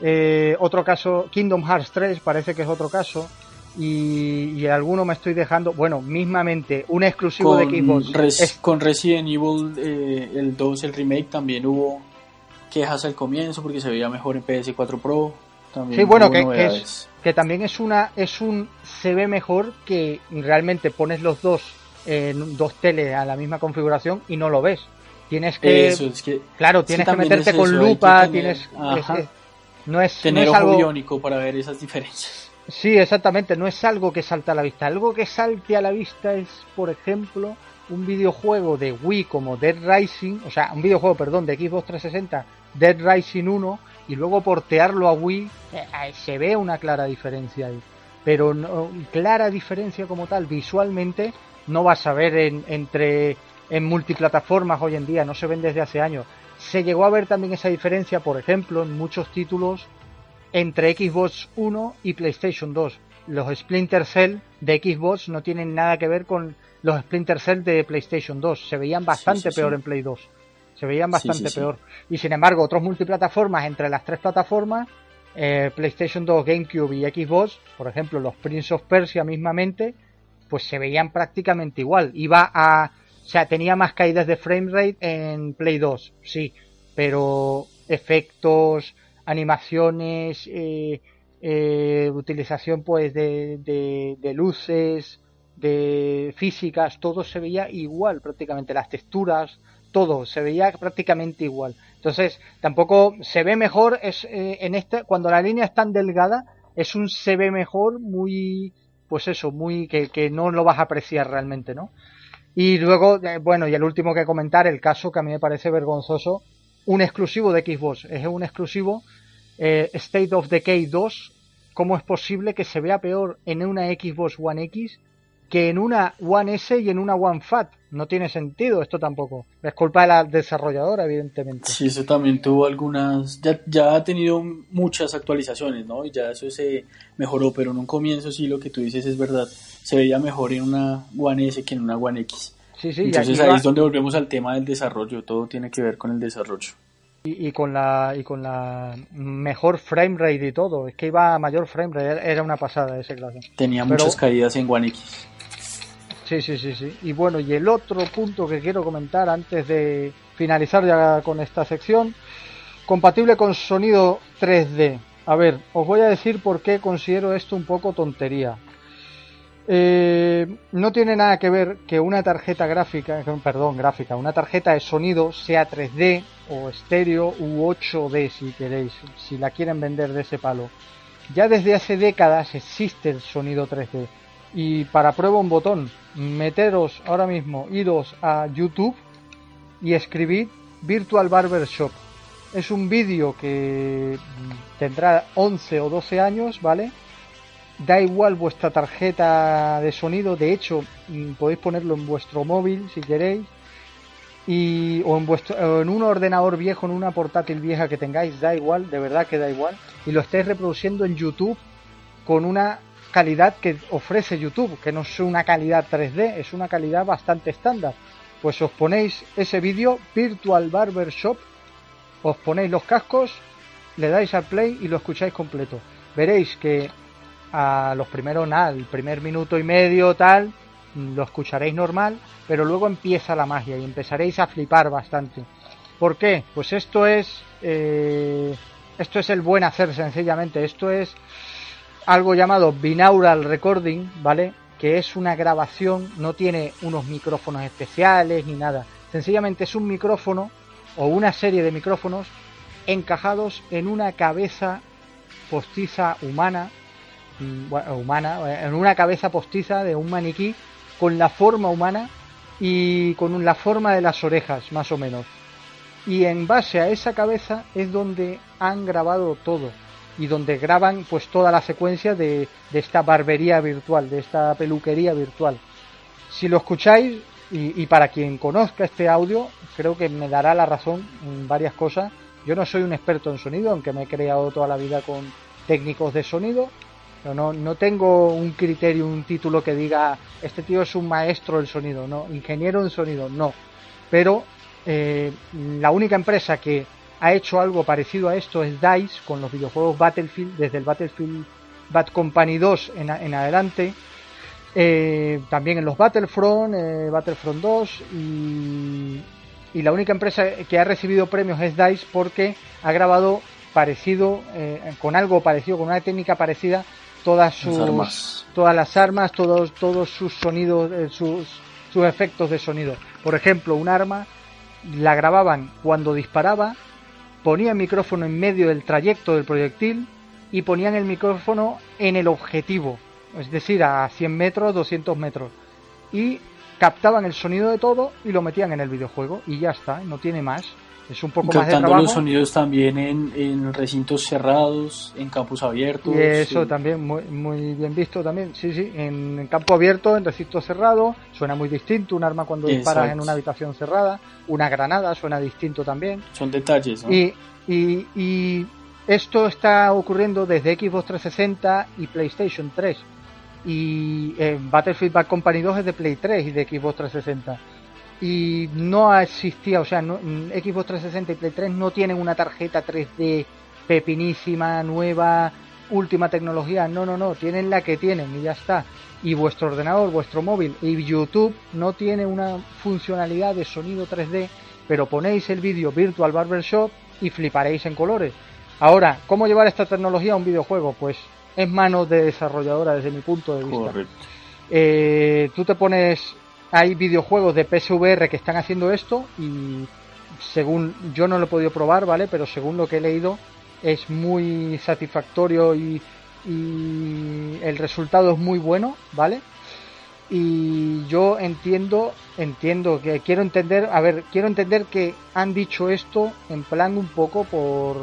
Eh, otro caso, Kingdom Hearts 3 parece que es otro caso. Y, alguno me estoy dejando. Bueno, mismamente, un exclusivo de Xbox.
Con Resident Evil, eh, el 2, el remake, también hubo quejas al comienzo porque se veía mejor en PS4 Pro.
sí, bueno, que, es, que también es una es un se ve mejor que realmente pones los dos en dos teles a la misma configuración y no lo ves. Tienes que, claro, tienes que meterte con lupa, tienes
no es tener algo biónico para ver esas diferencias.
Sí, exactamente, no es algo que salte a la vista. Algo que salte a la vista es, por ejemplo, un videojuego de Wii como Dead Rising, o sea, un videojuego, perdón, de Xbox 360, Dead Rising 1, y luego portearlo a Wii, eh, se ve una clara diferencia ahí. Pero no, clara diferencia como tal, visualmente, no vas a ver en, entre en multiplataformas hoy en día, no se ven desde hace años. Se llegó a ver también esa diferencia, por ejemplo, en muchos títulos entre Xbox 1 y PlayStation 2. Los Splinter Cell de Xbox no tienen nada que ver con los Splinter Cell de PlayStation 2. Se veían bastante peor en Play 2. Se veían bastante peor. Y sin embargo, otros multiplataformas entre las tres plataformas, eh, PlayStation 2, GameCube y Xbox, por ejemplo, los Prince of Persia mismamente, pues se veían prácticamente igual. Iba a, o sea, tenía más caídas de frame rate en Play 2, sí, pero efectos, animaciones, eh, eh, utilización pues de, de, luces, de físicas, todo se veía igual prácticamente, las texturas, todo se veía prácticamente igual. Entonces, tampoco se ve mejor es eh, en este cuando la línea es tan delgada, es un se ve mejor muy pues eso, muy que, que no lo vas a apreciar realmente, ¿no? Y luego, eh, bueno, y el último que comentar, el caso que a mí me parece vergonzoso, un exclusivo de Xbox, es un exclusivo eh, State of Decay 2. ¿Cómo es posible que se vea peor en una Xbox One X que en una One S y en una One Fat? No tiene sentido esto tampoco. Es culpa de la desarrolladora, evidentemente.
Sí, eso también tuvo algunas. Ya, ya ha tenido muchas actualizaciones, ¿no? Y ya eso se mejoró, pero en un comienzo sí lo que tú dices es verdad. Se veía mejor en una One S que en una One X.
Sí, sí,
Entonces ahí es donde volvemos al tema del desarrollo. Todo tiene que ver con el desarrollo.
Y, con la y con la mejor frame rate y todo. Es que iba a mayor frame rate, era una pasada ese clase.
Tenía muchas caídas en One X.
Sí, sí, sí, sí. Y bueno, y el otro punto que quiero comentar antes de finalizar ya con esta sección, compatible con sonido 3D. A ver, os voy a decir por qué considero esto un poco tontería. Eh, no tiene nada que ver que una tarjeta gráfica, perdón, gráfica, una tarjeta de sonido sea 3D o estéreo u 8D si queréis, si la quieren vender de ese palo. Ya desde hace décadas existe el sonido 3D y para prueba un botón, meteros ahora mismo, iros a YouTube y escribid Virtual Barber Shop. Es un vídeo que tendrá 11 o 12 años, ¿vale? Da igual vuestra tarjeta de sonido, de hecho mm, podéis ponerlo en vuestro móvil si queréis y o en vuestro en un ordenador viejo, en una portátil vieja que tengáis, da igual, de verdad que da igual y lo estáis reproduciendo en YouTube con una calidad que ofrece YouTube, que no es una calidad 3D, es una calidad bastante estándar. Pues os ponéis ese vídeo, Virtual Barber Shop, os ponéis los cascos, le dais al play y lo escucháis completo. Veréis que a los primeros, nada, el primer minuto y medio, tal, lo escucharéis normal, pero luego empieza la magia y empezaréis a flipar bastante. ¿Por qué? Pues esto es, eh, esto es el buen hacer sencillamente, esto es algo llamado binaural recording, ¿vale? Que es una grabación, no tiene unos micrófonos especiales ni nada. Sencillamente es un micrófono o una serie de micrófonos encajados en una cabeza postiza humana, mm, humana, eh, en una cabeza postiza de un maniquí con la forma humana y con la forma de las orejas, más o menos. Y en base a esa cabeza es donde han grabado todo y donde graban pues toda la secuencia de, esta barbería virtual, de esta peluquería virtual. Si lo escucháis, y, para quien conozca este audio, creo que me dará la razón en varias cosas. Yo no soy un experto en sonido, aunque me he creado toda la vida con técnicos de sonido. Pero no, no tengo un criterio, un título que diga, este tío es un maestro del sonido, no, ingeniero en sonido, no. Pero eh, la única empresa que ha hecho algo parecido a esto es DICE con los videojuegos Battlefield, desde el Battlefield Bad Company 2 en, adelante. Eh, también en los Battlefront, eh, Battlefront 2 y, la única empresa que ha recibido premios es DICE porque ha grabado parecido, eh, con algo parecido, con una técnica parecida, todas sus todas las armas, todos, todos sus sonidos, sus, sus efectos de sonido. Por ejemplo, un arma la grababan cuando disparaba ponían el micrófono en medio del trayecto del proyectil y ponían el micrófono en el objetivo, es decir, a 100 metros, 200 metros. Y captaban el sonido de todo y lo metían en el videojuego y ya está, no tiene más. Es un poco más de trabajo.
los sonidos también en, recintos cerrados, en campos abiertos.
Y eso también, muy, muy bien visto también. Sí, sí, en, campo abierto, en recinto cerrado, suena muy distinto. Un arma cuando disparas en una habitación cerrada, una granada suena distinto también.
Son detalles, ¿no?
Y, y, y esto está ocurriendo desde Xbox 360 y PlayStation 3. Y eh, Battlefield Bad Company 2 es de Play 3 y de Xbox 360 y no existía, o sea, no, Xbox 360 y Play 3 no tienen una tarjeta 3D pepinísima, nueva, última tecnología, no, no, no, tienen la que tienen y ya está. Y vuestro ordenador, vuestro móvil y YouTube no tiene una funcionalidad de sonido 3D, pero ponéis el vídeo Virtual Barbershop y fliparéis en colores. Ahora, ¿cómo llevar esta tecnología a un videojuego? Pues es mano de desarrolladora desde mi punto de vista. Eh, tú te pones hay videojuegos de PSVR que están haciendo esto y según yo no lo he podido probar, ¿vale? Pero según lo que he leído es muy satisfactorio y, el resultado es muy bueno, ¿vale? y yo entiendo, entiendo que quiero entender, a ver, quiero entender que han dicho esto en plan un poco por,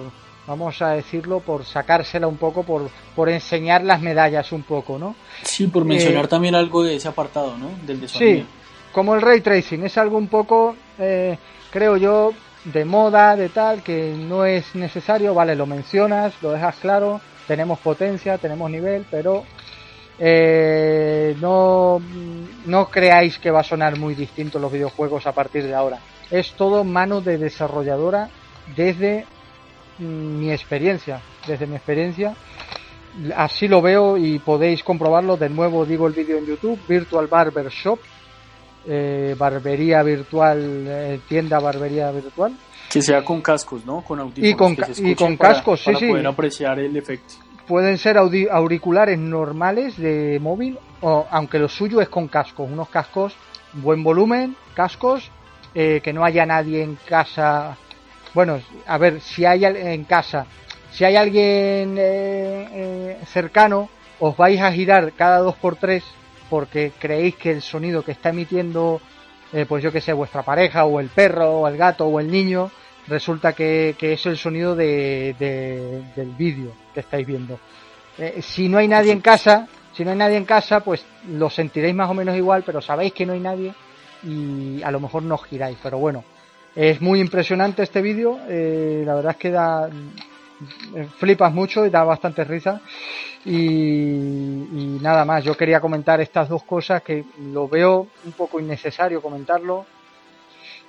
vamos a decirlo, por sacársela un poco, por, por enseñar las medallas un poco, ¿no?
Sí, por mencionar eh, también algo de ese apartado, ¿no? Del
Sí, como el ray tracing, es algo un poco, eh, creo yo, de moda, de tal, que no es necesario, vale, lo mencionas, lo dejas claro, tenemos potencia, tenemos nivel, pero eh, no, no creáis que va a sonar muy distinto los videojuegos a partir de ahora. Es todo mano de desarrolladora desde mm, mi experiencia, desde mi experiencia. Así lo veo y podéis comprobarlo. De nuevo digo el vídeo en YouTube, Virtual Barber Shop, eh, barbería virtual, eh, tienda barbería virtual.
Que sea con cascos, ¿no? Con
audífonos. Y con, y con cascos, sí,
sí. poder apreciar el efecto
pueden ser auriculares normales de móvil, o aunque lo suyo es con cascos, unos cascos, buen volumen, cascos, eh, que no haya nadie en casa. Bueno, a ver, si hay en casa, si hay alguien cercano, os vais a girar cada dos por tres porque creéis que el sonido que está emitiendo, pues yo que sé, vuestra pareja o el perro o el gato o el niño, resulta que, es el sonido de, del vídeo que estáis viendo. Eh, si no hay nadie en casa, si no hay nadie en casa, pues lo sentiréis más o menos igual, pero sabéis que no hay nadie y a lo mejor no os giráis. Pero bueno, es muy impresionante este vídeo, eh, la verdad es que da eh, flipas mucho y da bastante risa y, y, nada más yo quería comentar estas dos cosas que lo veo un poco innecesario comentarlo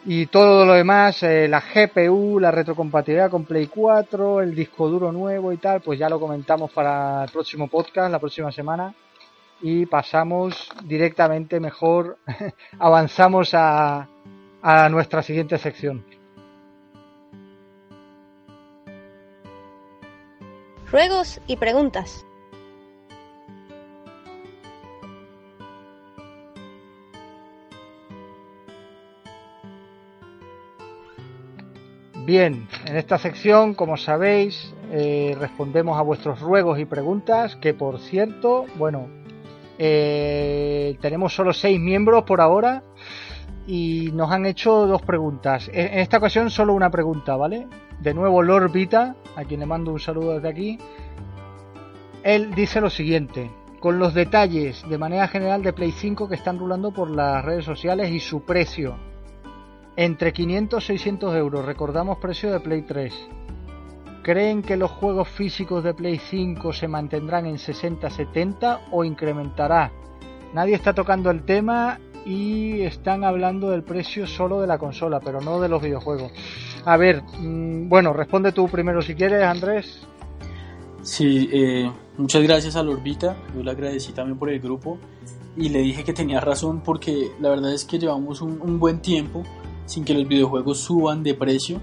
y todo lo demás, eh, la GPU, la retrocompatibilidad con Play 4, el disco duro nuevo y tal, pues ya lo comentamos para el próximo podcast, la próxima semana. Y pasamos directamente mejor, avanzamos a, a nuestra siguiente sección.
Ruegos y preguntas.
Bien, en esta sección, como sabéis, eh, respondemos a vuestros ruegos y preguntas, que por cierto, bueno, eh, tenemos solo seis miembros por ahora y nos han hecho dos preguntas. En, esta ocasión solo una pregunta, ¿vale? De nuevo Lord Vita, a quien le mando un saludo desde aquí. Él dice lo siguiente, con los detalles de manera general de Play 5 que están rulando por las redes sociales y su precio entre 500 y 600 euros, recordamos precio de Play 3. ¿Creen que los juegos físicos de Play 5 se mantendrán en 60-70 o incrementará? Nadie está tocando el tema y están hablando del precio solo de la consola, pero no de los videojuegos. A ver, mm, bueno, responde tú primero si quieres, Andrés.
Sí, eh, muchas gracias a Lorbita, yo le agradecí también por el grupo y le dije que tenía razón porque la verdad es que llevamos un buen tiempo sin que los videojuegos suban de precio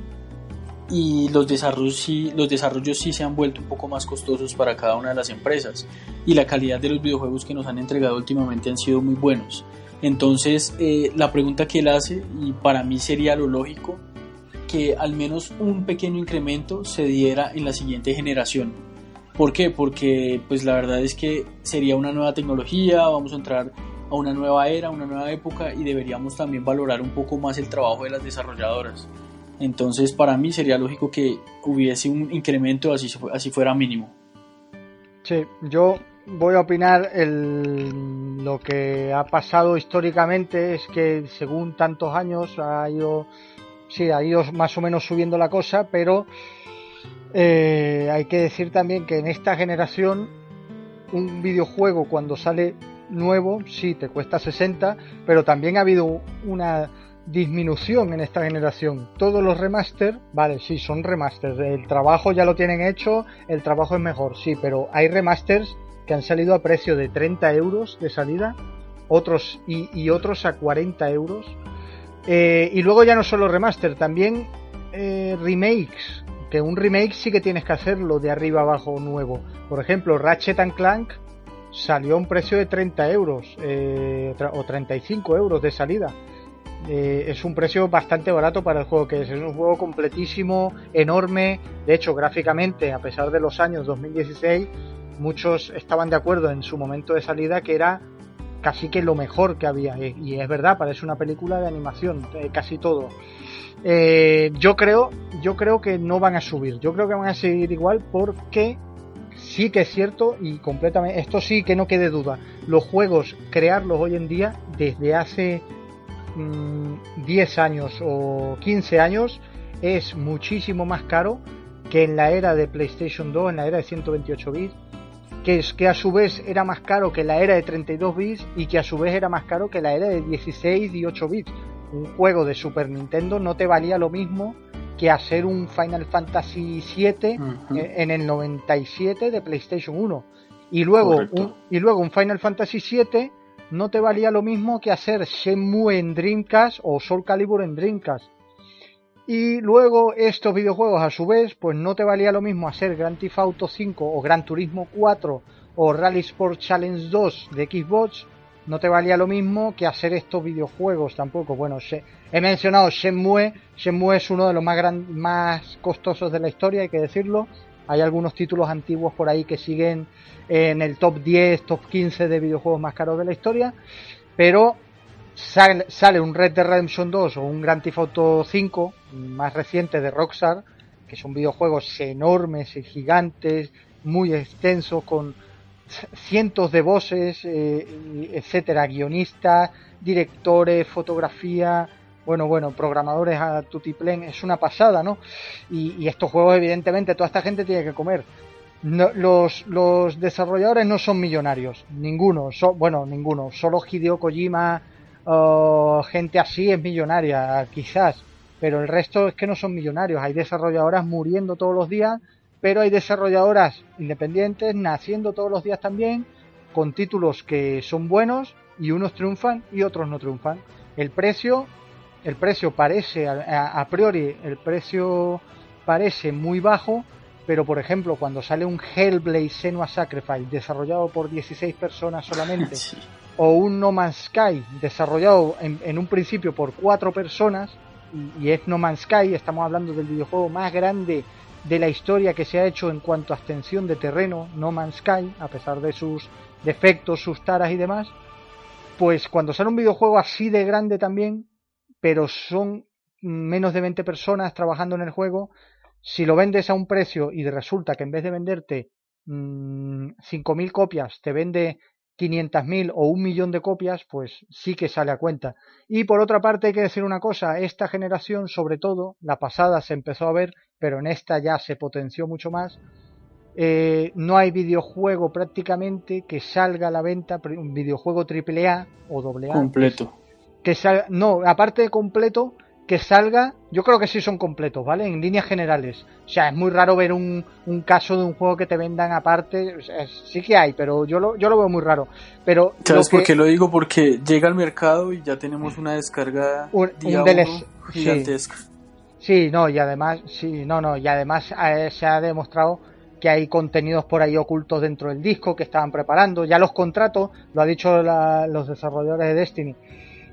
y los desarrollos sí, los desarrollos sí se han vuelto un poco más costosos para cada una de las empresas y la calidad de los videojuegos que nos han entregado últimamente han sido muy buenos. Entonces eh, la pregunta que él hace y para mí sería lo lógico que al menos un pequeño incremento se diera en la siguiente generación. ¿Por qué? Porque pues la verdad es que sería una nueva tecnología, vamos a entrar a una nueva era, una nueva época y deberíamos también valorar un poco más el trabajo de las desarrolladoras. Entonces para mí sería lógico que hubiese un incremento así, así fuera mínimo.
Sí, yo voy a opinar el, lo que ha pasado históricamente es que según tantos años ha ido, sí, ha ido más o menos subiendo la cosa, pero eh, hay que decir también que en esta generación un videojuego cuando sale nuevo, sí, te cuesta 60, pero también ha habido una disminución en esta generación. Todos los remaster, vale, sí, son remasters. El trabajo ya lo tienen hecho, el trabajo es mejor, sí, pero hay remasters que han salido a precio de 30 euros de salida, otros y, otros a 40 euros. Eh, y luego ya no solo remaster, también eh, remakes, que un remake sí que tienes que hacerlo de arriba abajo nuevo. Por ejemplo, Ratchet and Clank salió a un precio de 30 euros eh, o 35 euros de salida. Eh, es un precio bastante barato para el juego que es. Es un juego completísimo, enorme. De hecho, gráficamente, a pesar de los años 2016, muchos estaban de acuerdo en su momento de salida que era casi que lo mejor que había. Y es verdad, parece una película de animación, eh, casi todo. Eh, yo creo, yo creo que no van a subir. Yo creo que van a seguir igual porque sí que es cierto y completamente, esto sí que no quede duda. Los juegos, crearlos hoy en día, desde hace 10 mm, años o 15 años, es muchísimo más caro que en la era de PlayStation 2, en la era de 128 bits, que, es, que a su vez era más caro que la era de 32 bits y que a su vez era más caro que la era de 16 y 8 bits. Un juego de Super Nintendo no te valía lo mismo que hacer un Final Fantasy VII en el 97 de PlayStation 1. Y luego, un, y luego un Final Fantasy VII no te valía lo mismo que hacer Shenmue en Dreamcast o Soul Calibur en Dreamcast. Y luego estos videojuegos a su vez, pues no te valía lo mismo hacer Grand Theft Auto 5 o Gran Turismo 4 o Rally Sport Challenge 2 de Xbox, no te valía lo mismo que hacer estos videojuegos tampoco. Bueno, he mencionado Shenmue, Shenmue es uno de los más, gran, más costosos de la historia, hay que decirlo. Hay algunos títulos antiguos por ahí que siguen en el top 10, top 15 de videojuegos más caros de la historia, pero sale, un Red Dead Redemption 2 o un Grand Theft Auto 5 más reciente de Rockstar, que son videojuegos enormes y gigantes, muy extensos, con cientos de voces, eh, etcétera, guionistas, directores, fotografía, bueno, bueno, programadores a tutiplén, es una pasada, ¿no? Y, estos juegos, evidentemente, toda esta gente tiene que comer. los, los desarrolladores no son millonarios, ninguno, bueno, ninguno, solo Hideo Kojima, gente así es millonaria, quizás, pero el resto es que no son millonarios. Hay desarrolladoras muriendo todos los días, pero hay desarrolladoras independientes naciendo todos los días también, con títulos que son buenos y unos triunfan y otros no triunfan. El precio, el precio parece a, priori, el precio parece muy bajo, pero por ejemplo cuando sale un Hellblade Senua Sacrifice desarrollado por 16 personas solamente o un No Man's Sky desarrollado en, un principio por cuatro personas, y, es No Man's Sky, estamos hablando del videojuego más grande de la historia que se ha hecho en cuanto a extensión de terreno, No Man's Sky, a pesar de sus defectos, sus taras y demás, pues cuando sale un videojuego así de grande también, pero son menos de 20 personas trabajando en el juego, si lo vendes a un precio y resulta que en vez de venderte mmm, 5.000 copias, te vende 500.000 o un millón de copias, pues sí que sale a cuenta. Y por otra parte hay que decir una cosa, esta generación sobre todo, la pasada se empezó a ver, pero en esta ya se potenció mucho más, eh, no hay videojuego prácticamente que salga a la venta, un videojuego AAA o AA.
Completo.
Que salga, no, aparte de completo, que salga, yo creo que sí son completos, ¿vale? En líneas generales. O sea, es muy raro ver un, un caso de un juego que te vendan aparte. sí que hay, pero yo lo, yo lo veo muy raro. Pero
¿Sabes por qué lo digo? Porque llega al mercado y ya tenemos una descarga un, gigantesca.
Sí. no, y además, sí, no, no, y además eh, se ha demostrado que hay contenidos por ahí ocultos dentro del disco que estaban preparando. Ya los contratos, lo ha dicho los desarrolladores de Destiny,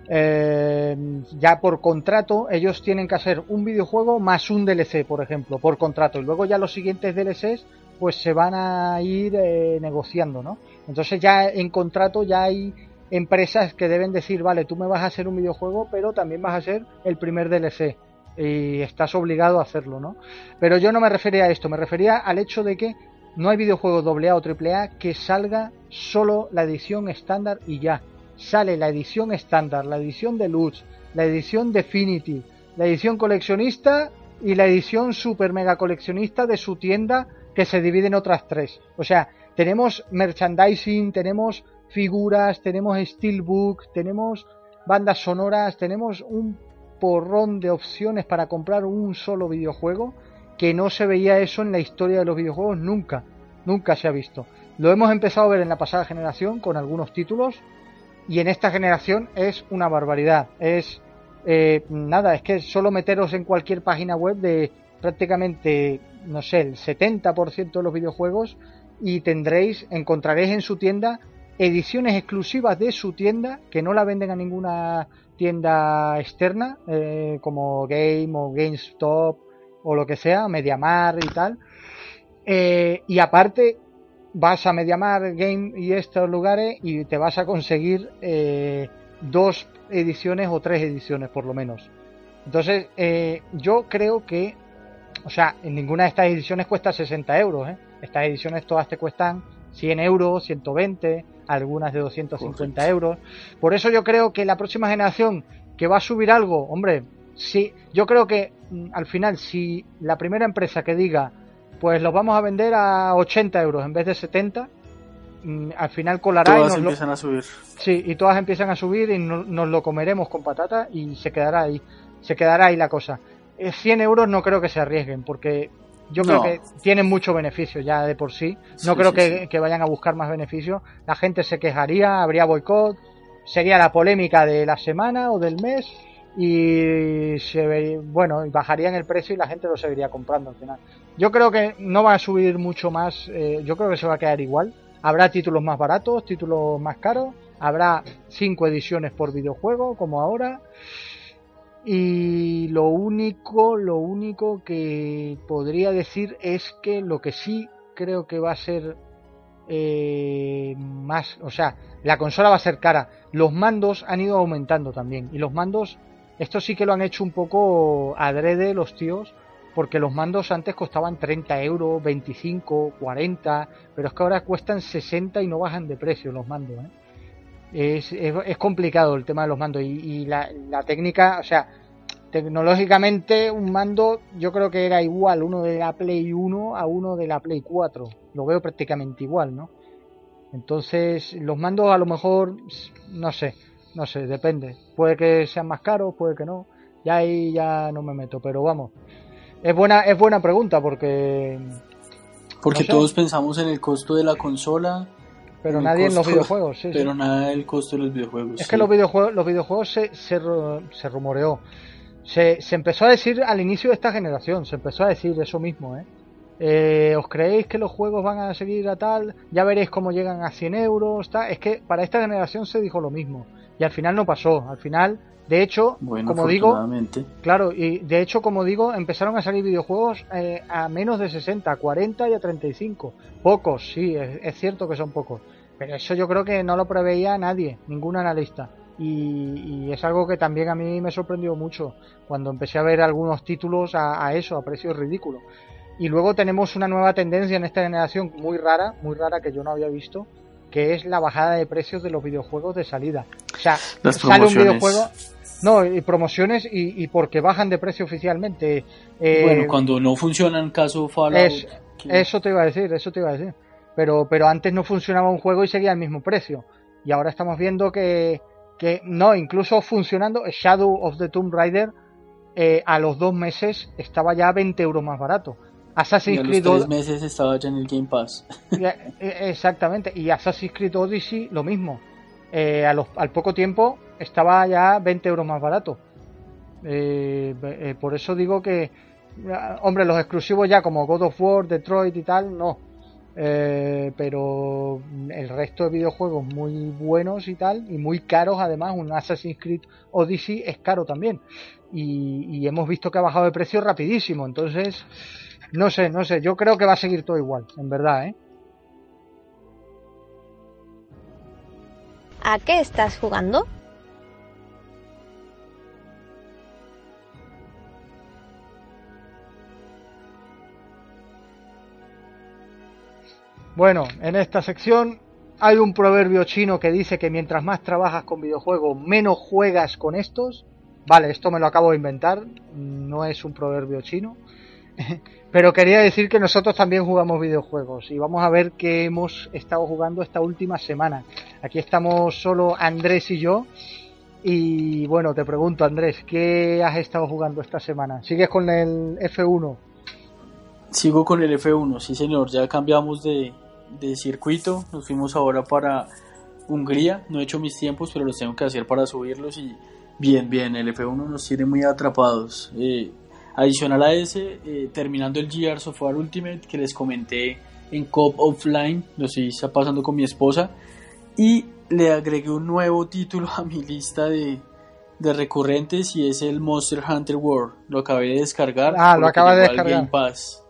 eh, ya por contrato ellos tienen que hacer un videojuego más un DLC, por ejemplo, por contrato. Y luego ya los siguientes DLCs pues se van a ir eh, negociando, ¿no? Entonces ya en contrato ya hay empresas que deben decir, vale, tú me vas a hacer un videojuego, pero también vas a hacer el primer DLC y estás obligado a hacerlo, ¿no? Pero yo no me refería a esto, me refería al hecho de que no hay videojuego AA o AAA que salga solo la edición estándar y ya sale la edición estándar, la edición deluxe, la edición definitive, la edición coleccionista y la edición super mega coleccionista de su tienda que se divide en otras tres. O sea, tenemos merchandising, tenemos figuras, tenemos steelbook, tenemos bandas sonoras, tenemos un porrón de opciones para comprar un solo videojuego que no se veía eso en la historia de los videojuegos nunca, nunca se ha visto. Lo hemos empezado a ver en la pasada generación con algunos títulos, y en esta generación es una barbaridad. Es eh, nada, es que solo meteros en cualquier página web de prácticamente, no sé, el 70% de los videojuegos y tendréis, encontraréis en su tienda ediciones exclusivas de su tienda que no la venden a ninguna tienda externa eh, como Game o GameStop o lo que sea, MediaMar y tal. Eh, y aparte vas a Mediamar Game y estos lugares y te vas a conseguir eh, dos ediciones o tres ediciones por lo menos. Entonces, eh, yo creo que, o sea, en ninguna de estas ediciones cuesta 60 euros. ¿eh? Estas ediciones todas te cuestan 100 euros, 120, algunas de 250 euros. Por eso yo creo que la próxima generación que va a subir algo, hombre, sí, yo creo que mm, al final, si la primera empresa que diga, pues los vamos a vender a 80 euros en vez de 70, mm, al final colará
todas empiezan a subir.
Sí, y todas empiezan a subir y nos lo comeremos con patata y se quedará ahí se quedará ahí la cosa. 100 eh, euros no creo que se arriesguen, porque yo creo que tienen mucho beneficio ya de por sí. No creo que, vayan a buscar más beneficios. La gente se quejaría, habría boicot, sería la polémica de la semana o del mes y se bueno, bajarían el precio y la gente lo seguiría comprando al final. Yo creo que no va a subir mucho más, eh, yo creo que se va a quedar igual. Habrá títulos más baratos, títulos más caros, habrá cinco ediciones por videojuego como ahora y lo único, lo único que podría decir es que lo que sí creo que va a ser eh, más, o sea, la consola va a ser cara. Los mandos han ido aumentando también. Y los mandos, esto sí que lo han hecho un poco adrede los tíos, porque los mandos antes costaban 30 euros, 25, 40, pero es que ahora cuestan 60 y no bajan de precio los mandos. ¿eh? Es, es, complicado el tema de los mandos y, la, la, técnica, o sea, tecnológicamente un mando yo creo que era igual uno de la Play 1 a uno de la Play 4. Lo veo prácticamente igual, ¿no? Entonces, los mandos a lo mejor, no sé, no sé, depende. Puede que sean más caros, puede que no. Ya ahí ya no me meto, pero vamos. Es buena, es buena pregunta porque...
Porque todos pensamos en el costo de la consola
pero nadie en los videojuegos, sí.
Pero nada el costo de los videojuegos.
Es que los videojuegos, los videojuegos se, se, se, rumoreó. Se, se empezó a decir al inicio de esta generación, se empezó a decir eso mismo, ¿eh? ¿eh? ¿Os creéis que los juegos van a seguir a tal? Ya veréis cómo llegan a 100 euros. Tal. Es que para esta generación se dijo lo mismo. Y al final no pasó. Al final, de hecho, como digo, claro, y de hecho, como digo, empezaron a salir videojuegos eh, a menos de 60, a 40 y a 35. Pocos, sí, es, cierto que son pocos. Pero eso yo creo que no lo preveía nadie, ningún analista. Y, es algo que también a mí me sorprendió mucho cuando empecé a ver algunos títulos a, eso, a precios ridículos. Y luego tenemos una nueva tendencia en esta generación muy rara, muy rara que yo no había visto, que es la bajada de precios de los videojuegos de salida. O sea, sale un videojuego, no, y promociones y, porque bajan de precio oficialmente.
Eh, bueno, cuando no funcionan, caso Fallout.
Eso te iba a decir, eso te iba a decir. Pero, pero antes no funcionaba un juego y seguía el mismo precio. Y ahora estamos viendo que, que no, incluso funcionando, Shadow of the Tomb Raider eh, a los dos meses estaba ya 20 euros más barato.
Assassin's Creed a los tres meses estaba ya en el Game Pass.
Eh, exactamente, y Assassin's Creed Odyssey lo mismo. Eh, a los, al poco tiempo estaba ya 20 euros más barato. por eso digo que, hombre, los exclusivos ya como God of War, Detroit y tal, no eh, pero el resto de videojuegos muy buenos y tal, y muy caros además, un Assassin's Creed Odyssey es caro también. Y, hemos visto que ha bajado de precio rapidísimo, entonces, no sé, no sé, yo creo que va a seguir todo igual, en verdad, ¿eh?
¿A qué estás jugando?
Bueno, en esta sección hay un proverbio chino que dice que mientras más trabajas con videojuegos, menos juegas con estos. Vale, esto me lo acabo de inventar, no es un proverbio chino. Pero quería decir que nosotros también jugamos videojuegos y vamos a ver qué hemos estado jugando esta última semana. Aquí estamos solo Andrés y yo. Y bueno, te pregunto Andrés, ¿qué has estado jugando esta semana? ¿Sigues con el F1?
Sigo con el F1, sí señor, ya cambiamos de, de circuito. Nos fuimos ahora para Hungría. No he hecho mis tiempos, pero los tengo que hacer para subirlos. Y bien, bien, el F1 nos tiene muy atrapados. Eh, adicional a ese, eh, terminando el GR Software Ultimate que les comenté en Cop Offline, lo estoy pasando con mi esposa. Y le agregué un nuevo título a mi lista de, de recurrentes y es el Monster Hunter World. Lo acabé de descargar.
Ah, lo acaba de descargar. Game Pass.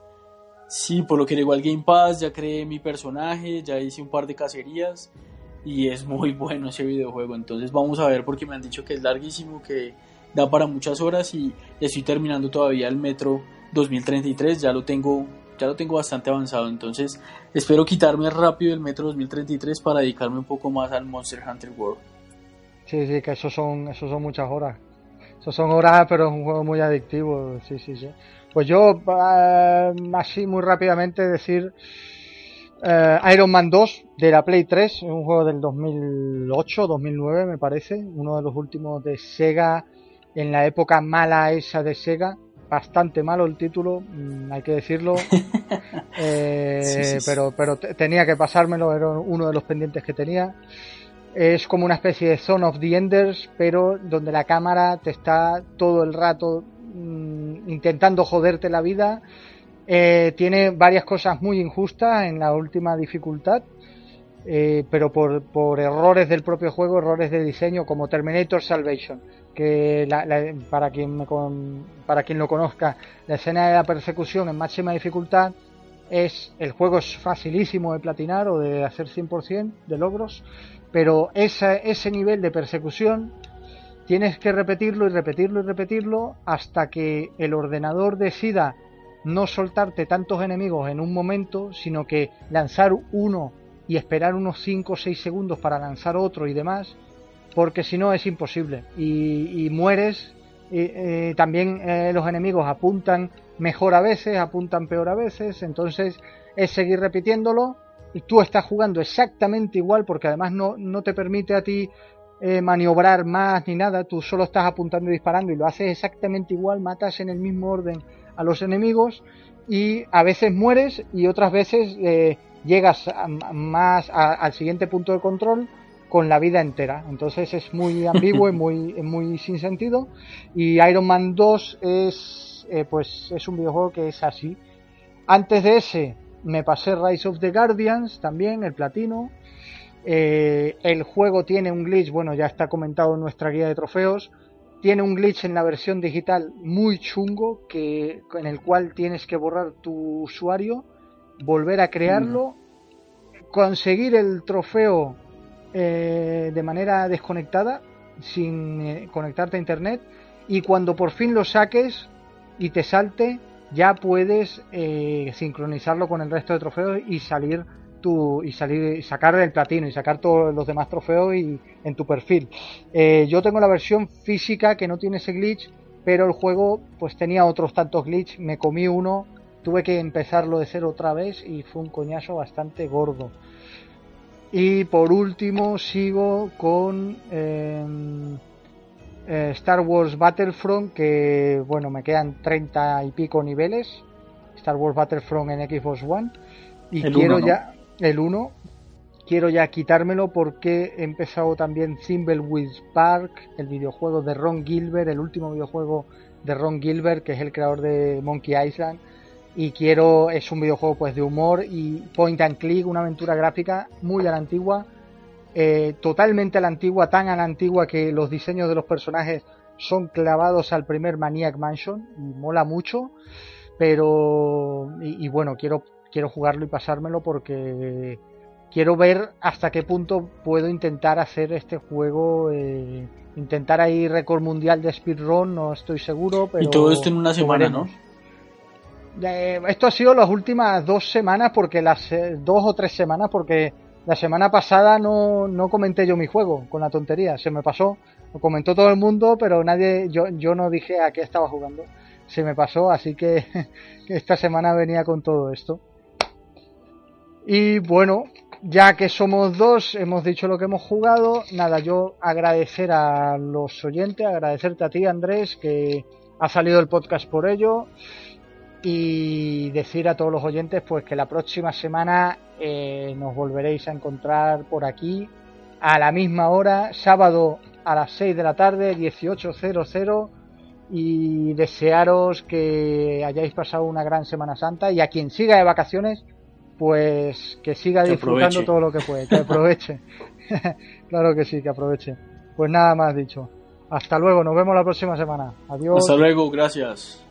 Sí, por lo que llegó al Game Pass, ya creé mi personaje, ya hice un par de cacerías y es muy bueno ese videojuego. Entonces vamos a ver porque me han dicho que es larguísimo, que da para muchas horas y estoy terminando todavía el Metro 2033, ya lo tengo ya lo tengo bastante avanzado, entonces espero quitarme rápido el Metro 2033 para dedicarme un poco más al Monster Hunter World.
Sí, sí, que son, eso son muchas horas. Eso son horas, pero es un juego muy adictivo. Sí, sí, sí. Pues yo, eh, así muy rápidamente decir eh, Iron Man 2 de la Play 3, un juego del 2008, 2009 me parece, uno de los últimos de Sega en la época mala esa de Sega. Bastante malo el título, mm, hay que decirlo. Eh, pero, pero tenía que pasármelo, era uno de los pendientes que tenía. Es como una especie de Zone of the Enders, pero donde la cámara te está todo el rato mm, intentando joderte la vida. Eh, tiene varias cosas muy injustas en la última dificultad, eh, pero por, por, errores del propio juego, errores de diseño, como Terminator Salvation, que para, quien me, para quien lo conozca, la escena de la persecución en máxima dificultad es el juego es facilísimo de platinar o de hacer 100% de logros pero ese nivel de persecución tienes que repetirlo y repetirlo y repetirlo hasta que el ordenador decida no soltarte tantos enemigos en un momento, sino que lanzar uno y esperar unos 5 o 6 segundos para lanzar otro y demás, porque si no es imposible y, mueres. Y, también eh, los enemigos apuntan mejor a veces, apuntan peor a veces, entonces es seguir repitiéndolo y tú estás jugando exactamente igual porque además no, no te permite a ti eh, maniobrar más ni nada, tú solo estás apuntando y disparando y lo haces exactamente igual, matas en el mismo orden a los enemigos y a veces mueres y otras veces eh, llegas más al siguiente punto de control con la vida entera. Entonces es muy ambiguo y muy, muy sin sentido. Y Iron Man 2 es, eh, pues, es un videojuego que es así. Antes de ese me pasé Rise of the Guardians también, el platino. Eh, el juego tiene un glitch, bueno, ya está comentado en nuestra guía de trofeos. Tiene un glitch en la versión digital muy chungo que, en el cual tienes que borrar tu usuario, volver a crearlo, conseguir el trofeo eh, de manera desconectada, sin eh, conectarte a internet, y cuando por fin lo saques y te salte, ya puedes sincronizarlo con el resto de trofeos y salir tu, y salir y sacar el platino y sacar todos los demás trofeos y en tu perfil. Eh, yo tengo la versión física que no tiene ese glitch, pero el juego pues tenía otros tantos glitch, me comí uno, tuve que empezarlo de cero otra vez y fue un coñazo bastante gordo. Y por último sigo con em, eh, Star Wars Battlefront, que bueno, me quedan 30 y pico niveles. Star Wars Battlefront en Xbox One. Y quiero ya, el 1, quiero ya quitármelo porque he empezado también Thimbleweed Park, el videojuego de Ron Gilbert, el último videojuego de Ron Gilbert, que es el creador de Monkey Island. Y quiero, es un videojuego pues de humor y point and click, una aventura gráfica muy a la antigua eh, totalmente a la antigua, tan a la antigua que los diseños de los personajes son clavados al primer Maniac Mansion y mola mucho, pero y, bueno, quiero quiero jugarlo y pasármelo porque quiero ver hasta qué punto puedo intentar hacer este juego eh, intentar ahí récord mundial de speedrun, no estoy seguro, pero
Y todo esto en una semana, ¿no?
Eh, esto ha sido las últimas dos semanas porque las dos o tres semanas porque la semana pasada no, no comenté yo mi juego con la tontería, se me pasó, lo comentó todo el mundo, pero nadie, yo, yo no dije a qué estaba jugando, se me pasó, así que esta semana venía con todo esto. Y bueno, ya que somos dos, hemos dicho lo que hemos jugado, nada, yo agradecer a los oyentes, agradecerte a ti Andrés, que ha salido el podcast por ello y decir a todos los oyentes pues que la próxima semana eh, nos volveréis a encontrar por aquí a la misma hora, sábado a las 6 de la tarde, 18.00 y desearos que hayáis pasado una gran Semana Santa y a quien siga de vacaciones pues que siga disfrutando todo lo que puede, que aproveche. claro que sí, que aproveche. Pues nada más dicho. Hasta luego, nos vemos la próxima semana. Adiós.
Hasta luego, gracias.